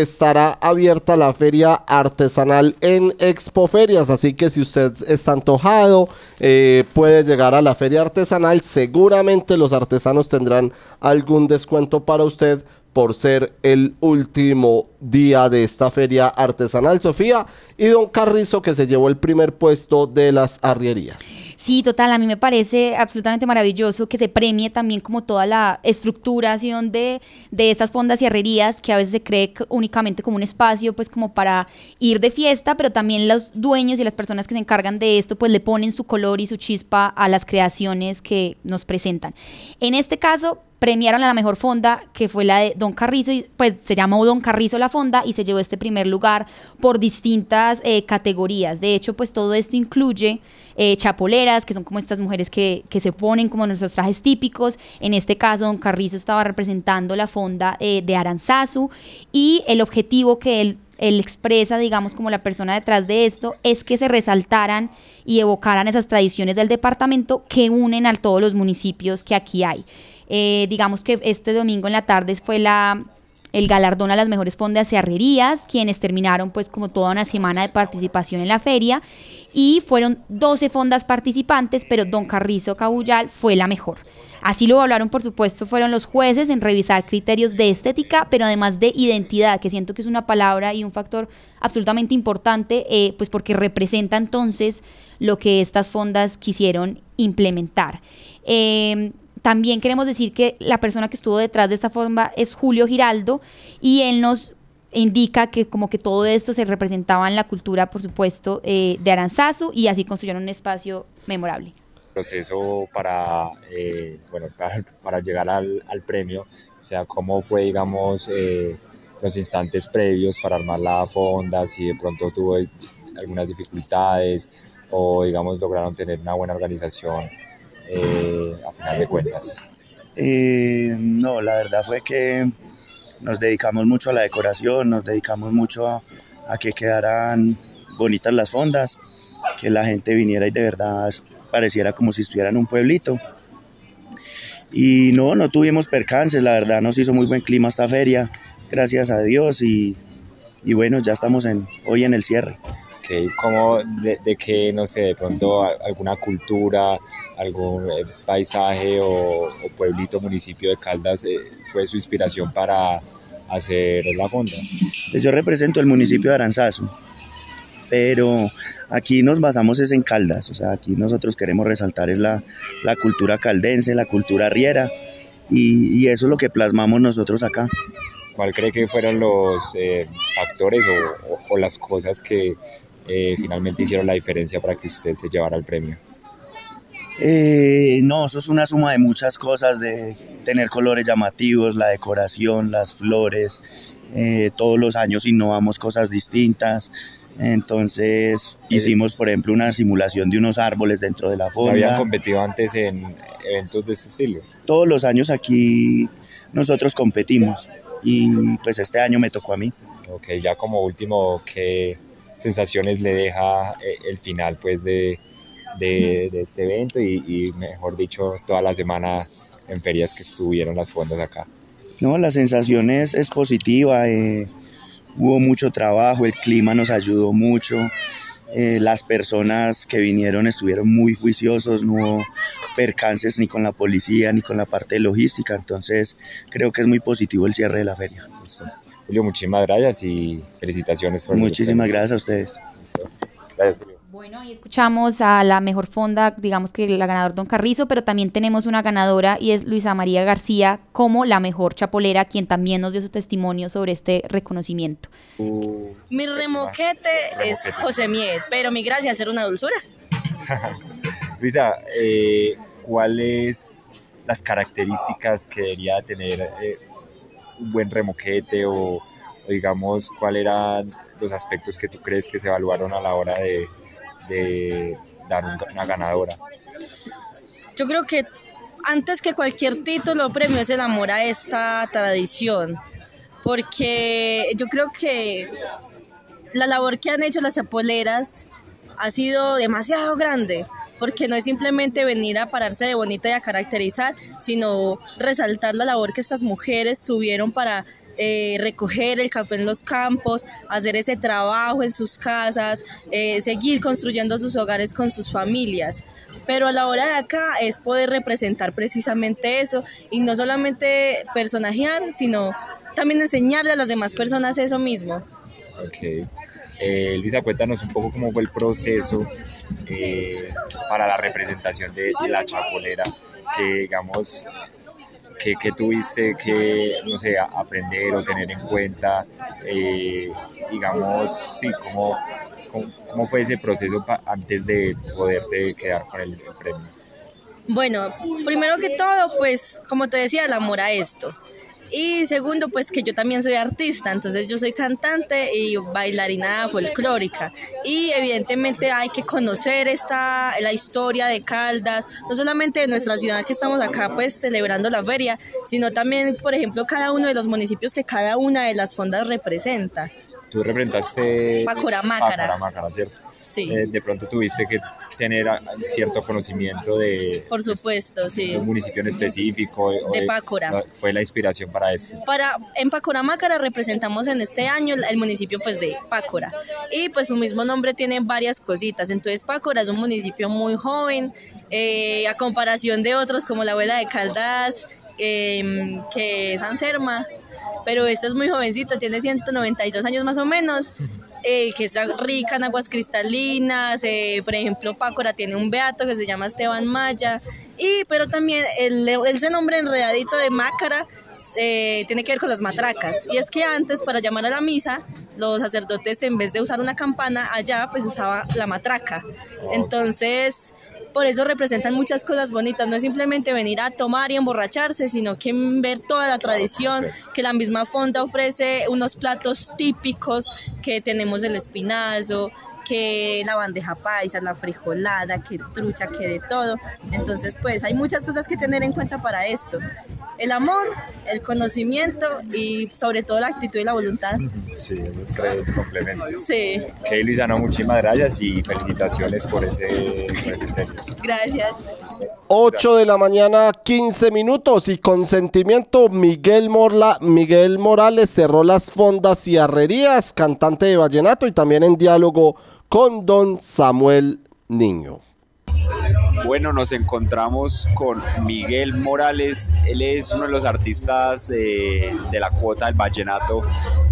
estará abierta la feria artesanal en Expoferias, así que si usted está antojado, eh, puede llegar a la feria artesanal, seguramente los artesanos tendrán algún descuento para usted por ser el último día de esta feria artesanal, Sofía, y don Carrizo que se llevó el primer puesto de las arrierías. Sí, total, a mí me parece absolutamente maravilloso que se premie también como toda la estructuración de, de estas fondas y herrerías que a veces se cree únicamente como un espacio pues como para ir de fiesta, pero también los dueños y las personas que se encargan de esto pues le ponen su color y su chispa a las creaciones que nos presentan. En este caso, premiaron a la mejor fonda, que fue la de Don Carrizo, y pues se llamó Don Carrizo la fonda y se llevó este primer lugar por distintas eh, categorías. De hecho, pues todo esto incluye eh, chapoleras, que son como estas mujeres que, que, se ponen como nuestros trajes típicos. En este caso, Don Carrizo estaba representando la fonda eh, de Aranzazu y el objetivo que él él expresa, digamos, como la persona detrás de esto, es que se resaltaran y evocaran esas tradiciones del departamento que unen a todos los municipios que aquí hay. Eh, digamos que este domingo en la tarde fue la, el galardón a las mejores fondas y arrerías, quienes terminaron pues como toda una semana de participación en la feria y fueron 12 fondas participantes, pero Don Carrizo Cabullal fue la mejor. Así lo hablaron, por supuesto, fueron los jueces en revisar criterios de estética, pero además de identidad, que siento que es una palabra y un factor absolutamente importante, eh, pues porque representa entonces lo que estas fondas quisieron implementar. Eh, también queremos decir que la persona que estuvo detrás de esta forma es Julio Giraldo y él nos indica que como que todo esto se representaba en la cultura, por supuesto, eh, de Aranzazu y así construyeron un espacio memorable. Proceso para, eh, bueno, para, llegar al, premio, o sea, cómo fue, digamos, eh, los instantes previos para armar la fonda, si de pronto tuvo algunas dificultades o, digamos, lograron tener una buena organización eh, a final de cuentas? Eh, no, la verdad fue que nos dedicamos mucho a la decoración, nos dedicamos mucho a, que quedaran bonitas las fondas, que la gente viniera y de verdad pareciera como si estuviera en un pueblito. Y no, no tuvimos percances, la verdad nos hizo muy buen clima esta feria, gracias a Dios y, y bueno, ya estamos en, hoy en el cierre. Como de, de que, no sé, de pronto alguna cultura, algún eh, paisaje o, o pueblito, municipio de Caldas eh, fue su inspiración para hacer la fonda? Pues yo represento el municipio de Aranzazu, pero aquí nos basamos es en Caldas, o sea, aquí nosotros queremos resaltar es la, la cultura caldense, la cultura riera, y, y eso es lo que plasmamos nosotros acá. ¿Cuál cree que fueron los eh, factores o, o- o las cosas que eh, finalmente hicieron la diferencia para que usted se llevara el premio? Eh, no, eso es una suma de muchas cosas, de tener colores llamativos, la decoración, las flores, eh, todos los años innovamos cosas distintas. Entonces hicimos, por ejemplo, una simulación de unos árboles dentro de la ¿Ya habían fonda. competido antes en eventos de ese estilo? Todos los años aquí nosotros competimos y pues este año me tocó a mí. Ok, ya como último, ¿qué sensaciones le deja eh, el final pues de, de, de este evento y, y, mejor dicho toda la semana en ferias que estuvieron las fondas acá? No, la sensación es, es positiva, eh, hubo mucho trabajo, el clima nos ayudó mucho, eh, las personas que vinieron estuvieron muy juiciosos, no hubo percances ni con la policía ni con la parte de logística, entonces creo que es muy positivo el cierre de la feria. Listo. Julio, muchísimas gracias y felicitaciones por Muchísimas gracias a ustedes. Listo. Gracias, Julio. Bueno, y escuchamos a la mejor fonda, digamos que la ganadora Don Carrizo, pero también tenemos una ganadora y es Luisa María García como la mejor chapolera, quien también nos dio su testimonio sobre este reconocimiento. Mi remoquete es José Miel, pero mi gracia es ser una dulzura. [laughs] Luisa, eh, ¿cuáles las características que debería tener eh, un buen remoquete o, o digamos cuáles eran los aspectos que tú crees que se evaluaron a la hora de, de dar un- una ganadora? Yo creo que antes que cualquier título o premio es el amor a esta tradición, porque yo creo que la labor que han hecho las chapoleras ha sido demasiado grande, porque no es simplemente venir a pararse de bonita y a caracterizar, sino resaltar la labor que estas mujeres tuvieron para eh, recoger el café en los campos, hacer ese trabajo en sus casas, eh, seguir construyendo sus hogares con sus familias. Pero a la hora de acá es poder representar precisamente eso y no solamente personajear, sino también enseñarle a las demás personas eso mismo. Ok. Eh, Luisa, cuéntanos un poco cómo fue el proceso para la representación de, la chapolera, que digamos, que, que tuviste que, no sé, aprender o tener en cuenta, eh, digamos, sí, cómo, cómo, fue ese proceso antes de poderte quedar con el, el premio. Bueno, primero que todo, pues como te decía, el amor a esto. Y segundo, pues que yo también soy artista, entonces yo soy cantante y bailarina folclórica. Y evidentemente hay que conocer esta, la historia de Caldas, no solamente de nuestra ciudad que estamos acá pues celebrando la feria, sino también, por ejemplo, cada uno de los municipios que cada una de las fondas representa. Tú representaste Pacoramácara. Pacoramácara, ¿cierto? Sí. Eh, de pronto tuviste que tener ah, cierto conocimiento de, Por supuesto, sí. de un municipio en específico. o De Pácora. no, Fue la inspiración para eso. Para, en Pacoramácara representamos en este año el municipio pues de Pácora y pues su mismo nombre tiene varias cositas, entonces Pácora es un municipio muy joven eh, a comparación de otros como la abuela de Caldas, eh, que es Anserma, pero esta es muy jovencita, tiene 192 años más o menos, eh, que es rica en aguas cristalinas, eh, por ejemplo Pácora tiene un beato que se llama Esteban Maya, y pero también el, ese nombre enredadito de Mácara eh, tiene que ver con las matracas, y es que antes para llamar a la misa, los sacerdotes en vez de usar una campana allá, pues usaba la matraca, entonces por eso representan muchas cosas bonitas. No es simplemente venir a tomar y emborracharse, sino que ver toda la tradición, que la misma fonda ofrece unos platos típicos, que tenemos el espinazo, que la bandeja paisa, la frijolada, que trucha, que de todo. Entonces, pues hay muchas cosas que tener en cuenta para esto. El amor, el conocimiento y sobre todo la actitud y la voluntad. Sí, esos tres complementos. Sí, Ok, Luisano, muchísimas gracias y felicitaciones por ese, por ese premio. gracias. 8 de la mañana, 15 minutos y con sentimiento Miguel, Morla, Miguel Morales cerró las fondas y arrerías, cantante de vallenato y también en diálogo con don Samuel Niño. Bueno, nos encontramos con Miguel Morales. Él es uno de los artistas eh, de la cuota del vallenato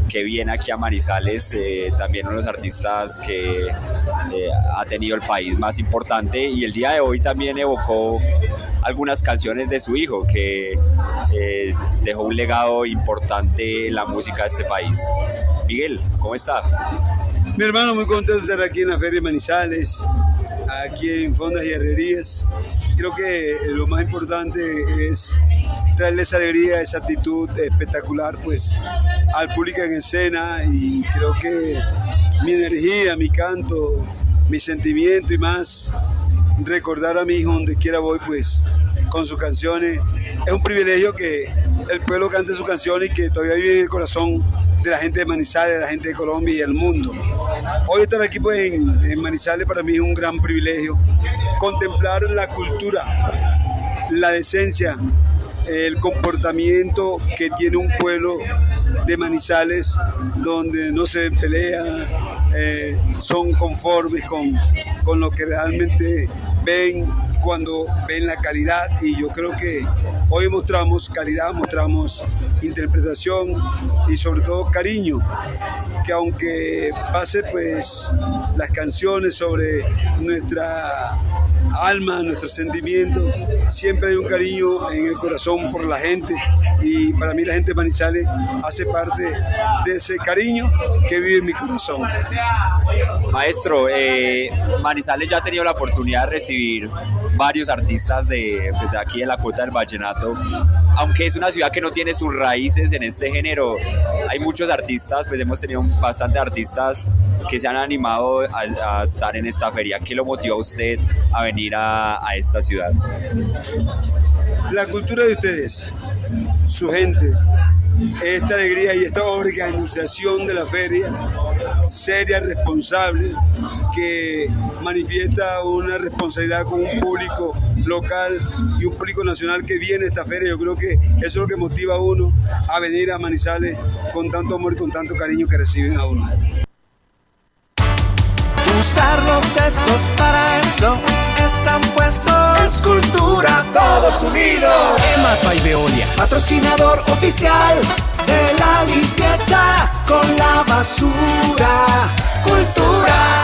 que viene aquí a Manizales. eh, también uno de los artistas que eh, ha tenido el país más importante. Y el día de hoy también evocó algunas canciones de su hijo, que dejó un legado importante en la música de este país. Miguel, ¿cómo está? Mi hermano, muy contento de estar aquí en la Feria de Manizales, aquí en Fondas y Herrerías. Creo que lo más importante es traerle esa alegría, esa actitud espectacular pues al público en escena y creo que mi energía, mi canto, mi sentimiento y más, recordar a mi hijo donde quiera voy pues con sus canciones. Es un privilegio que el pueblo cante sus canciones y que todavía vive en el corazón de la gente de Manizales, de la gente de Colombia y del mundo. Hoy estar aquí pues, en, Manizales para mí es un gran privilegio. Contemplar la cultura, la decencia, el comportamiento que tiene un pueblo de Manizales donde no se pelean, eh, son conformes con, con lo que realmente ven cuando ven la calidad y yo creo que hoy mostramos calidad, mostramos interpretación y sobre todo cariño, que aunque pase pues las canciones sobre nuestra alma, nuestro sentimiento, siempre hay un cariño en el corazón por la gente y para mí la gente de Manizales hace parte de ese cariño que vive en mi corazón. Maestro, eh, Manizales ya ha tenido la oportunidad de recibir varios artistas de, de aquí de la Cota del Vallenato. Aunque es una ciudad que no tiene sus raíces en este género, hay muchos artistas, pues hemos tenido bastantes artistas que se han animado a, estar en esta feria. ¿Qué lo motivó a usted a venir a esta ciudad? La cultura de ustedes, su gente, esta alegría y esta organización de la feria, seria, responsable, que manifiesta una responsabilidad con un público local y un público nacional que viene a esta feria. Yo creo que eso es lo que motiva a uno a venir a Manizales con tanto amor y con tanto cariño que reciben a uno. Usar los cestos para eso están puestos. Escultura, todos unidos. Emas by Veolia, patrocinador oficial de la limpieza con la basura. Cultura.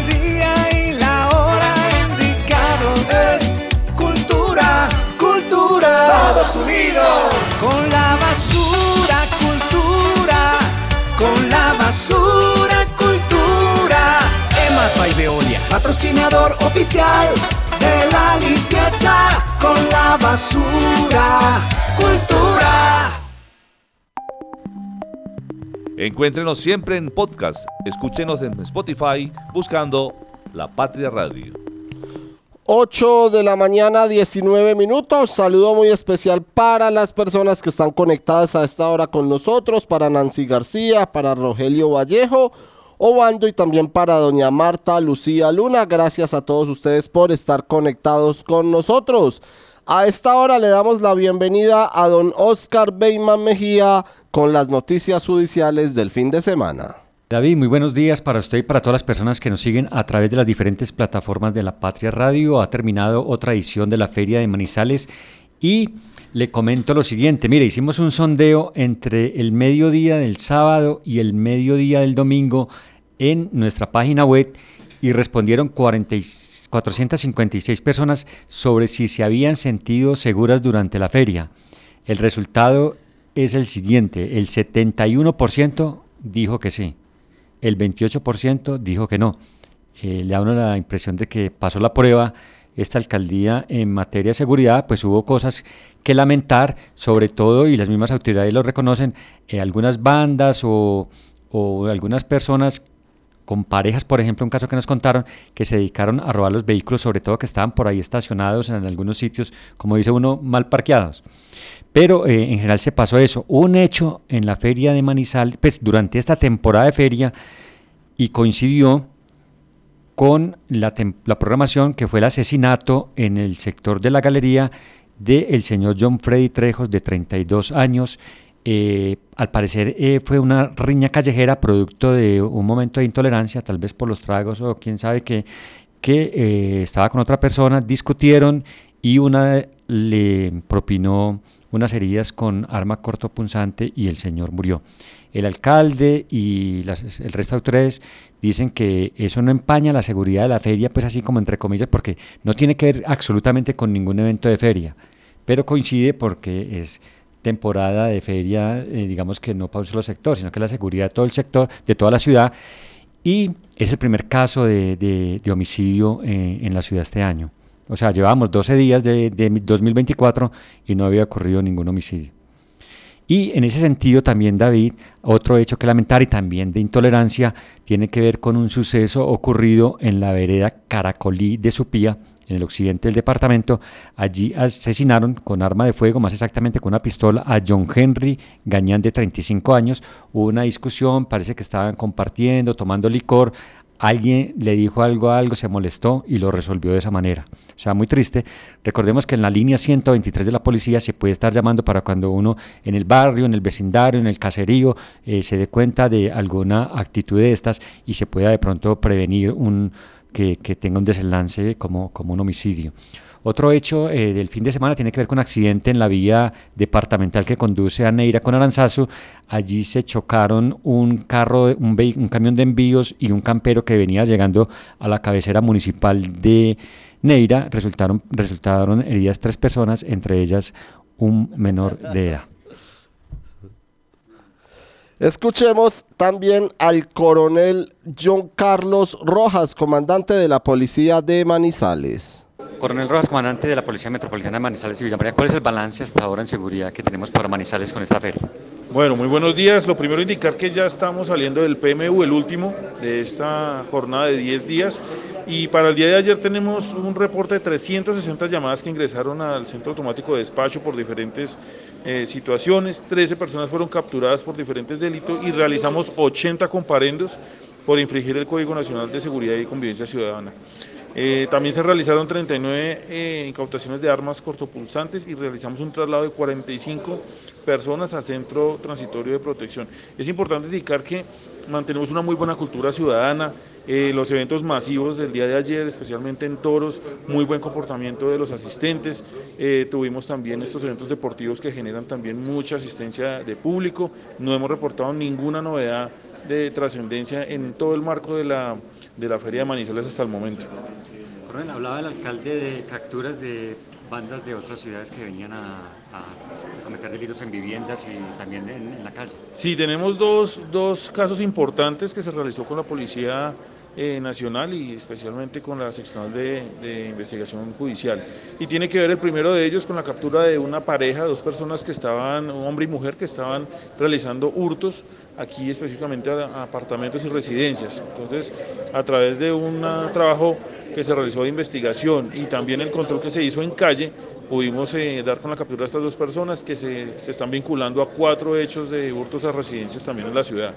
patrocinador oficial de la limpieza con la basura. Cultura. Encuéntrenos siempre en podcast. Escúchenos en Spotify buscando La Patria Radio. 8 de la mañana, 19 minutos. Saludo muy especial para las personas que están conectadas a esta hora con nosotros, para Nancy García, para Rogelio Vallejo, Obando y también para doña Marta Lucía Luna. Gracias a todos ustedes por estar conectados con nosotros. A esta hora le damos la bienvenida a don Oscar Beyman Mejía con las noticias judiciales del fin de semana. David, muy buenos días para usted y para todas las personas que nos siguen a través de las diferentes plataformas de la Patria Radio. Ha terminado otra edición de la Feria de Manizales y le comento lo siguiente. Mire, hicimos un sondeo entre el mediodía del sábado y el mediodía del domingo en nuestra página web y respondieron 40 y 456 personas sobre si se habían sentido seguras durante la feria. El resultado es el siguiente, el 71% dijo que sí, el 28% dijo que no. Eh, le da uno la impresión de que pasó la prueba esta alcaldía en materia de seguridad, pues hubo cosas que lamentar, sobre todo, y las mismas autoridades lo reconocen, eh, algunas bandas o, o algunas personas con parejas, por ejemplo, un caso que nos contaron, que se dedicaron a robar los vehículos, sobre todo que estaban por ahí estacionados en algunos sitios, como dice uno, mal parqueados. Pero eh, en general se pasó eso. Un hecho en la feria de Manizales, pues durante esta temporada de feria, y coincidió con la, la programación que fue el asesinato en el sector de la galería del señor John Freddy Trejos, de 32 años, eh, al parecer eh, fue una riña callejera producto de un momento de intolerancia, tal vez por los tragos o quién sabe qué, que eh, estaba con otra persona, discutieron y una le propinó unas heridas con arma cortopunzante y el señor murió. El alcalde y el resto de autoridades dicen que eso no empaña la seguridad de la feria, pues así como entre comillas, porque no tiene que ver absolutamente con ningún evento de feria, pero coincide porque es temporada de feria, eh, digamos que no para un solo sector, sino que la seguridad de todo el sector, de toda la ciudad, y es el primer caso de, homicidio eh, en la ciudad este año. O sea, llevábamos 12 días de, de 2024 y no había ocurrido ningún homicidio. Y en ese sentido también, David, otro hecho que lamentar y también de intolerancia tiene que ver con un suceso ocurrido en la vereda Caracolí de Supía, en el occidente del departamento. Allí asesinaron con arma de fuego, más exactamente con una pistola, a John Henry Gañán de 35 años. Hubo una discusión, parece que estaban compartiendo, tomando licor. Alguien le dijo algo a algo, se molestó y lo resolvió de esa manera. O sea, muy triste. Recordemos que en la línea 123 de la policía se puede estar llamando para cuando uno en el barrio, en el vecindario, en el caserío, eh, se dé cuenta de alguna actitud de estas y se pueda de pronto prevenir un que, tenga un desenlace como, como un homicidio. Otro hecho eh, del fin de semana tiene que ver con un accidente en la vía departamental que conduce a Neira con Aranzazu. Allí se chocaron un carro, un, un camión de envíos y un campero que venía llegando a la cabecera municipal de Neira. Resultaron, resultaron heridas tres personas, entre ellas un menor de edad. Escuchemos también al coronel John Carlos Rojas, comandante de la policía de Manizales. Coronel Rojas, comandante de la Policía Metropolitana de Manizales y Villa María, ¿cuál es el balance hasta ahora en seguridad que tenemos para Manizales con esta feria? Bueno, muy buenos días. Lo primero indicar que ya estamos saliendo del PMU, el último de esta jornada de 10 días. Y para el día de ayer tenemos un reporte de 360 llamadas que ingresaron al centro automático de despacho por diferentes eh, situaciones. 13 personas fueron capturadas por diferentes delitos y realizamos 80 comparendos por infringir el Código Nacional de Seguridad y Convivencia Ciudadana. Eh, también se realizaron 39 eh, incautaciones de armas cortopulsantes y realizamos un traslado de 45 personas a centro transitorio de protección. Es importante indicar que mantenemos una muy buena cultura ciudadana, eh, los eventos masivos del día de ayer, especialmente en toros, muy buen comportamiento de los asistentes, tuvimos también estos eventos deportivos que generan también mucha asistencia de público, no hemos reportado ninguna novedad de trascendencia en todo el marco de la, de la Feria de Manizales hasta el momento hablaba el alcalde de capturas de bandas de otras ciudades que venían a, cometer delitos en viviendas y también en, la calle. Sí, tenemos dos, dos casos importantes que se realizó con la Policía eh, nacional y especialmente con la seccional de, investigación judicial. Y tiene que ver el primero de ellos con la captura de una pareja, dos personas que estaban, un hombre y mujer que estaban realizando hurtos aquí específicamente a apartamentos y residencias. Entonces, a través de un trabajo que se realizó de investigación y también el control que se hizo en calle, pudimos eh, dar con la captura de estas dos personas que se, se, están vinculando a cuatro hechos de hurtos a residencias también en la ciudad.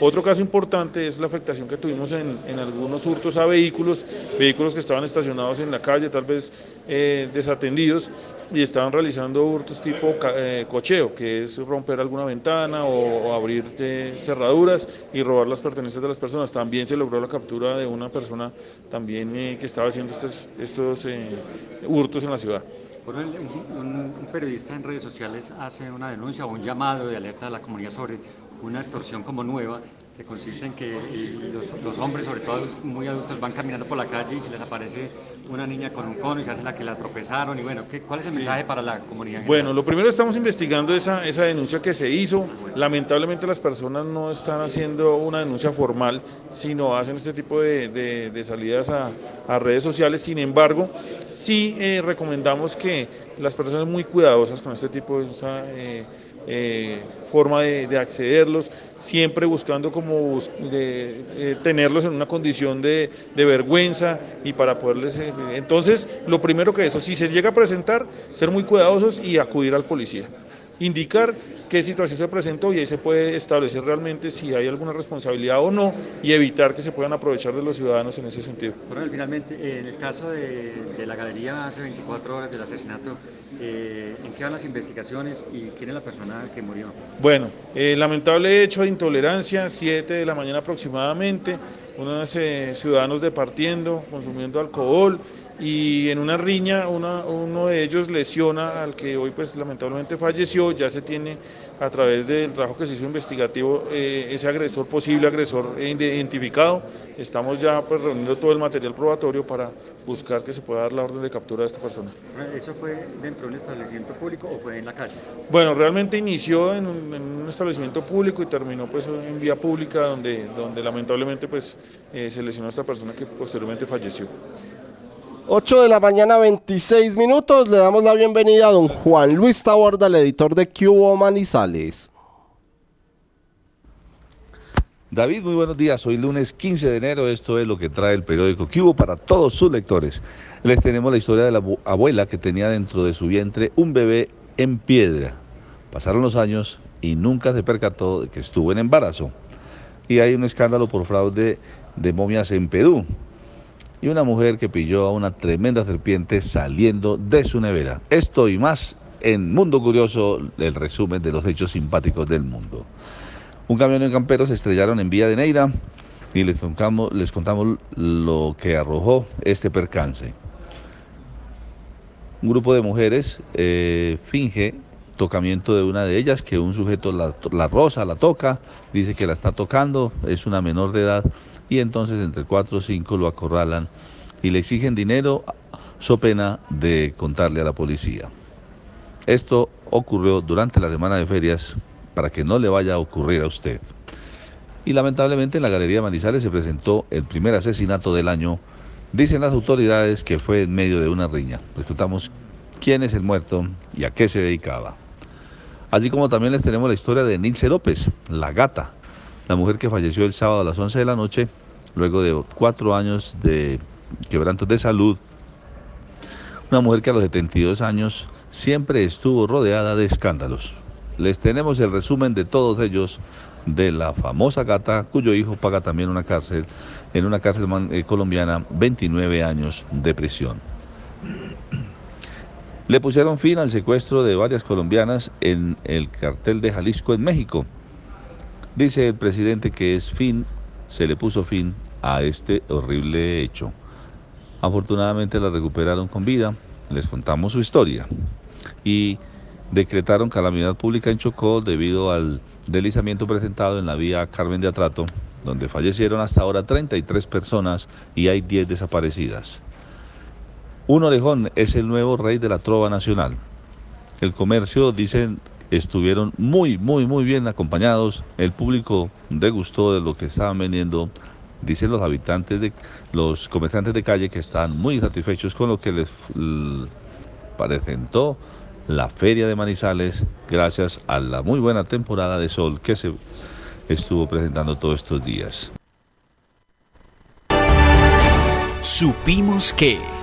Otro caso importante es la afectación que tuvimos en, algunos hurtos a vehículos, vehículos que estaban estacionados en la calle, tal vez eh, desatendidos, y estaban realizando hurtos tipo eh, cocheo, que es romper alguna ventana o, abrir cerraduras y robar las pertenencias de las personas. También se logró la captura de una persona también eh, que estaba haciendo estos, estos eh, hurtos en la ciudad. Un, periodista en redes sociales hace una denuncia o un llamado de alerta a la comunidad sobre una extorsión como nueva que consiste en que los, hombres, sobre todo muy adultos, van caminando por la calle y se les aparece una niña con un cono y se hace la que la tropezaron. Y bueno, ¿qué, ¿cuál es el mensaje para la comunidad? Bueno, lo primero estamos investigando esa, esa denuncia que se hizo. Lamentablemente las personas no están haciendo una denuncia formal, sino hacen este tipo de, de, salidas a, a, redes sociales. Sin embargo, sí eh, recomendamos que las personas muy cuidadosas con este tipo de... Eh, eh, forma de, accederlos, siempre buscando como eh, tenerlos en una condición de, de vergüenza y para poderles... eh, entonces, lo primero que eso, si se llega a presentar, ser muy cuidadosos y acudir al policía. Indicar qué situación se presentó y ahí se puede establecer realmente si hay alguna responsabilidad o no y evitar que se puedan aprovechar de los ciudadanos en ese sentido. Finalmente, en el caso de, de la galería hace 24 horas del asesinato, eh, ¿en qué van las investigaciones y quién es la persona que murió? Bueno, eh, lamentable hecho de intolerancia, 7 de la mañana aproximadamente, unos eh, ciudadanos departiendo, consumiendo alcohol y en una riña una- uno de ellos lesiona al que hoy pues lamentablemente falleció, ya se tiene a través del trabajo que se hizo investigativo eh, ese agresor, posible agresor identificado, estamos ya pues reuniendo todo el material probatorio para buscar que se pueda dar la orden de captura de esta persona. ¿Eso fue dentro de un establecimiento público o fue en la calle? Bueno, realmente inició en un, en un establecimiento público y terminó pues en vía pública donde, donde lamentablemente pues eh, se lesionó a esta persona que posteriormente falleció. 8 de la mañana, 26 minutos. Le damos la bienvenida a don Juan Luis Taborda, el editor de Cubo Manizales. David, muy buenos días. Hoy lunes 15 de enero, esto es lo que trae el periódico Cubo para todos sus lectores. Les tenemos la historia de la abu- abuela que tenía dentro de su vientre un bebé en piedra. Pasaron los años y nunca se percató de que estuvo en embarazo. Y hay un escándalo por fraude de momias en Perú. Y una mujer que pilló a una tremenda serpiente saliendo de su nevera. Esto y más en Mundo Curioso, el resumen de los hechos simpáticos del mundo. Un camión de camperos se estrellaron en Vía de Neira y les contamos, les contamos lo que arrojó este percance. Un grupo de mujeres eh, finge tocamiento de una de ellas, que un sujeto la, la rosa, la toca, dice que la está tocando, es una menor de edad, y entonces entre cuatro o cinco lo acorralan y le exigen dinero, so pena de contarle a la policía. Esto ocurrió durante la semana de ferias para que no le vaya a ocurrir a usted. Y lamentablemente en la Galería Manizales se presentó el primer asesinato del año. Dicen las autoridades que fue en medio de una riña. Les contamos quién es el muerto y a qué se dedicaba. Así como también les tenemos la historia de Nilce López, la gata, la mujer que falleció el sábado a las 11 de la noche, luego de cuatro años de quebrantos de salud. Una mujer que a los 72 años siempre estuvo rodeada de escándalos. Les tenemos el resumen de todos ellos de la famosa gata cuyo hijo paga también una cárcel en una cárcel eh, colombiana 29 años de prisión. Le pusieron fin al secuestro de varias colombianas en el cartel de Jalisco en México. Dice el presidente que es fin, se le puso fin a este horrible hecho. Afortunadamente la recuperaron con vida, les contamos su historia. Y decretaron calamidad pública en Chocó debido al deslizamiento presentado en la vía Carmen de Atrato, donde fallecieron hasta ahora 33 personas y hay 10 desaparecidas. Un orejón es el nuevo rey de la trova nacional. El comercio, dicen, estuvieron muy, muy, muy bien acompañados. El público degustó de lo que estaban vendiendo. Dicen los habitantes de los comerciantes de calle que están muy satisfechos con lo que les presentó la feria de Manizales gracias a la muy buena temporada de sol que se estuvo presentando todos estos días. Supimos que.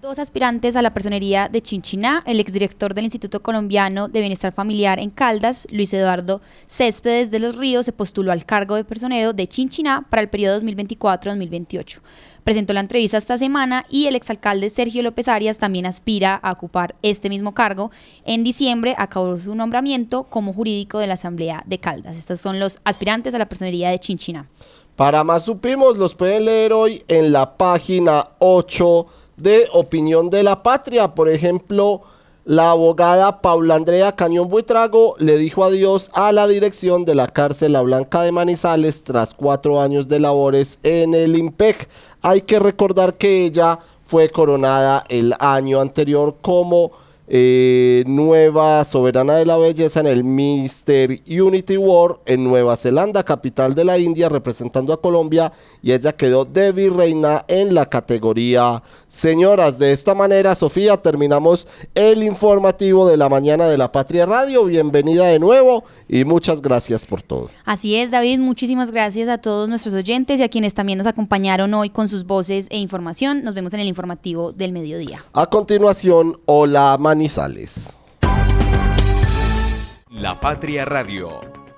Dos aspirantes a la personería de Chinchiná. El exdirector del Instituto Colombiano de Bienestar Familiar en Caldas, Luis Eduardo Céspedes de los Ríos, se postuló al cargo de personero de Chinchiná para el periodo 2024-2028. Presentó la entrevista esta semana y el exalcalde Sergio López Arias también aspira a ocupar este mismo cargo. En diciembre acabó su nombramiento como jurídico de la Asamblea de Caldas. Estos son los aspirantes a la personería de Chinchiná. Para más supimos, los pueden leer hoy en la página 8 de Opinión de la Patria. Por ejemplo, la abogada Paula Andrea Cañón Buitrago le dijo adiós a la dirección de la cárcel La Blanca de Manizales tras cuatro años de labores en el IMPEC. Hay que recordar que ella fue coronada el año anterior como eh, nueva soberana de la belleza en el Mister Unity World en Nueva Zelanda, capital de la India, representando a Colombia, y ella quedó de virreina en la categoría señoras. De esta manera, Sofía, terminamos el informativo de la mañana de la Patria Radio. Bienvenida de nuevo y muchas gracias por todo. Así es, David, muchísimas gracias a todos nuestros oyentes y a quienes también nos acompañaron hoy con sus voces e información. Nos vemos en el informativo del mediodía. A continuación, Hola La Patria Radio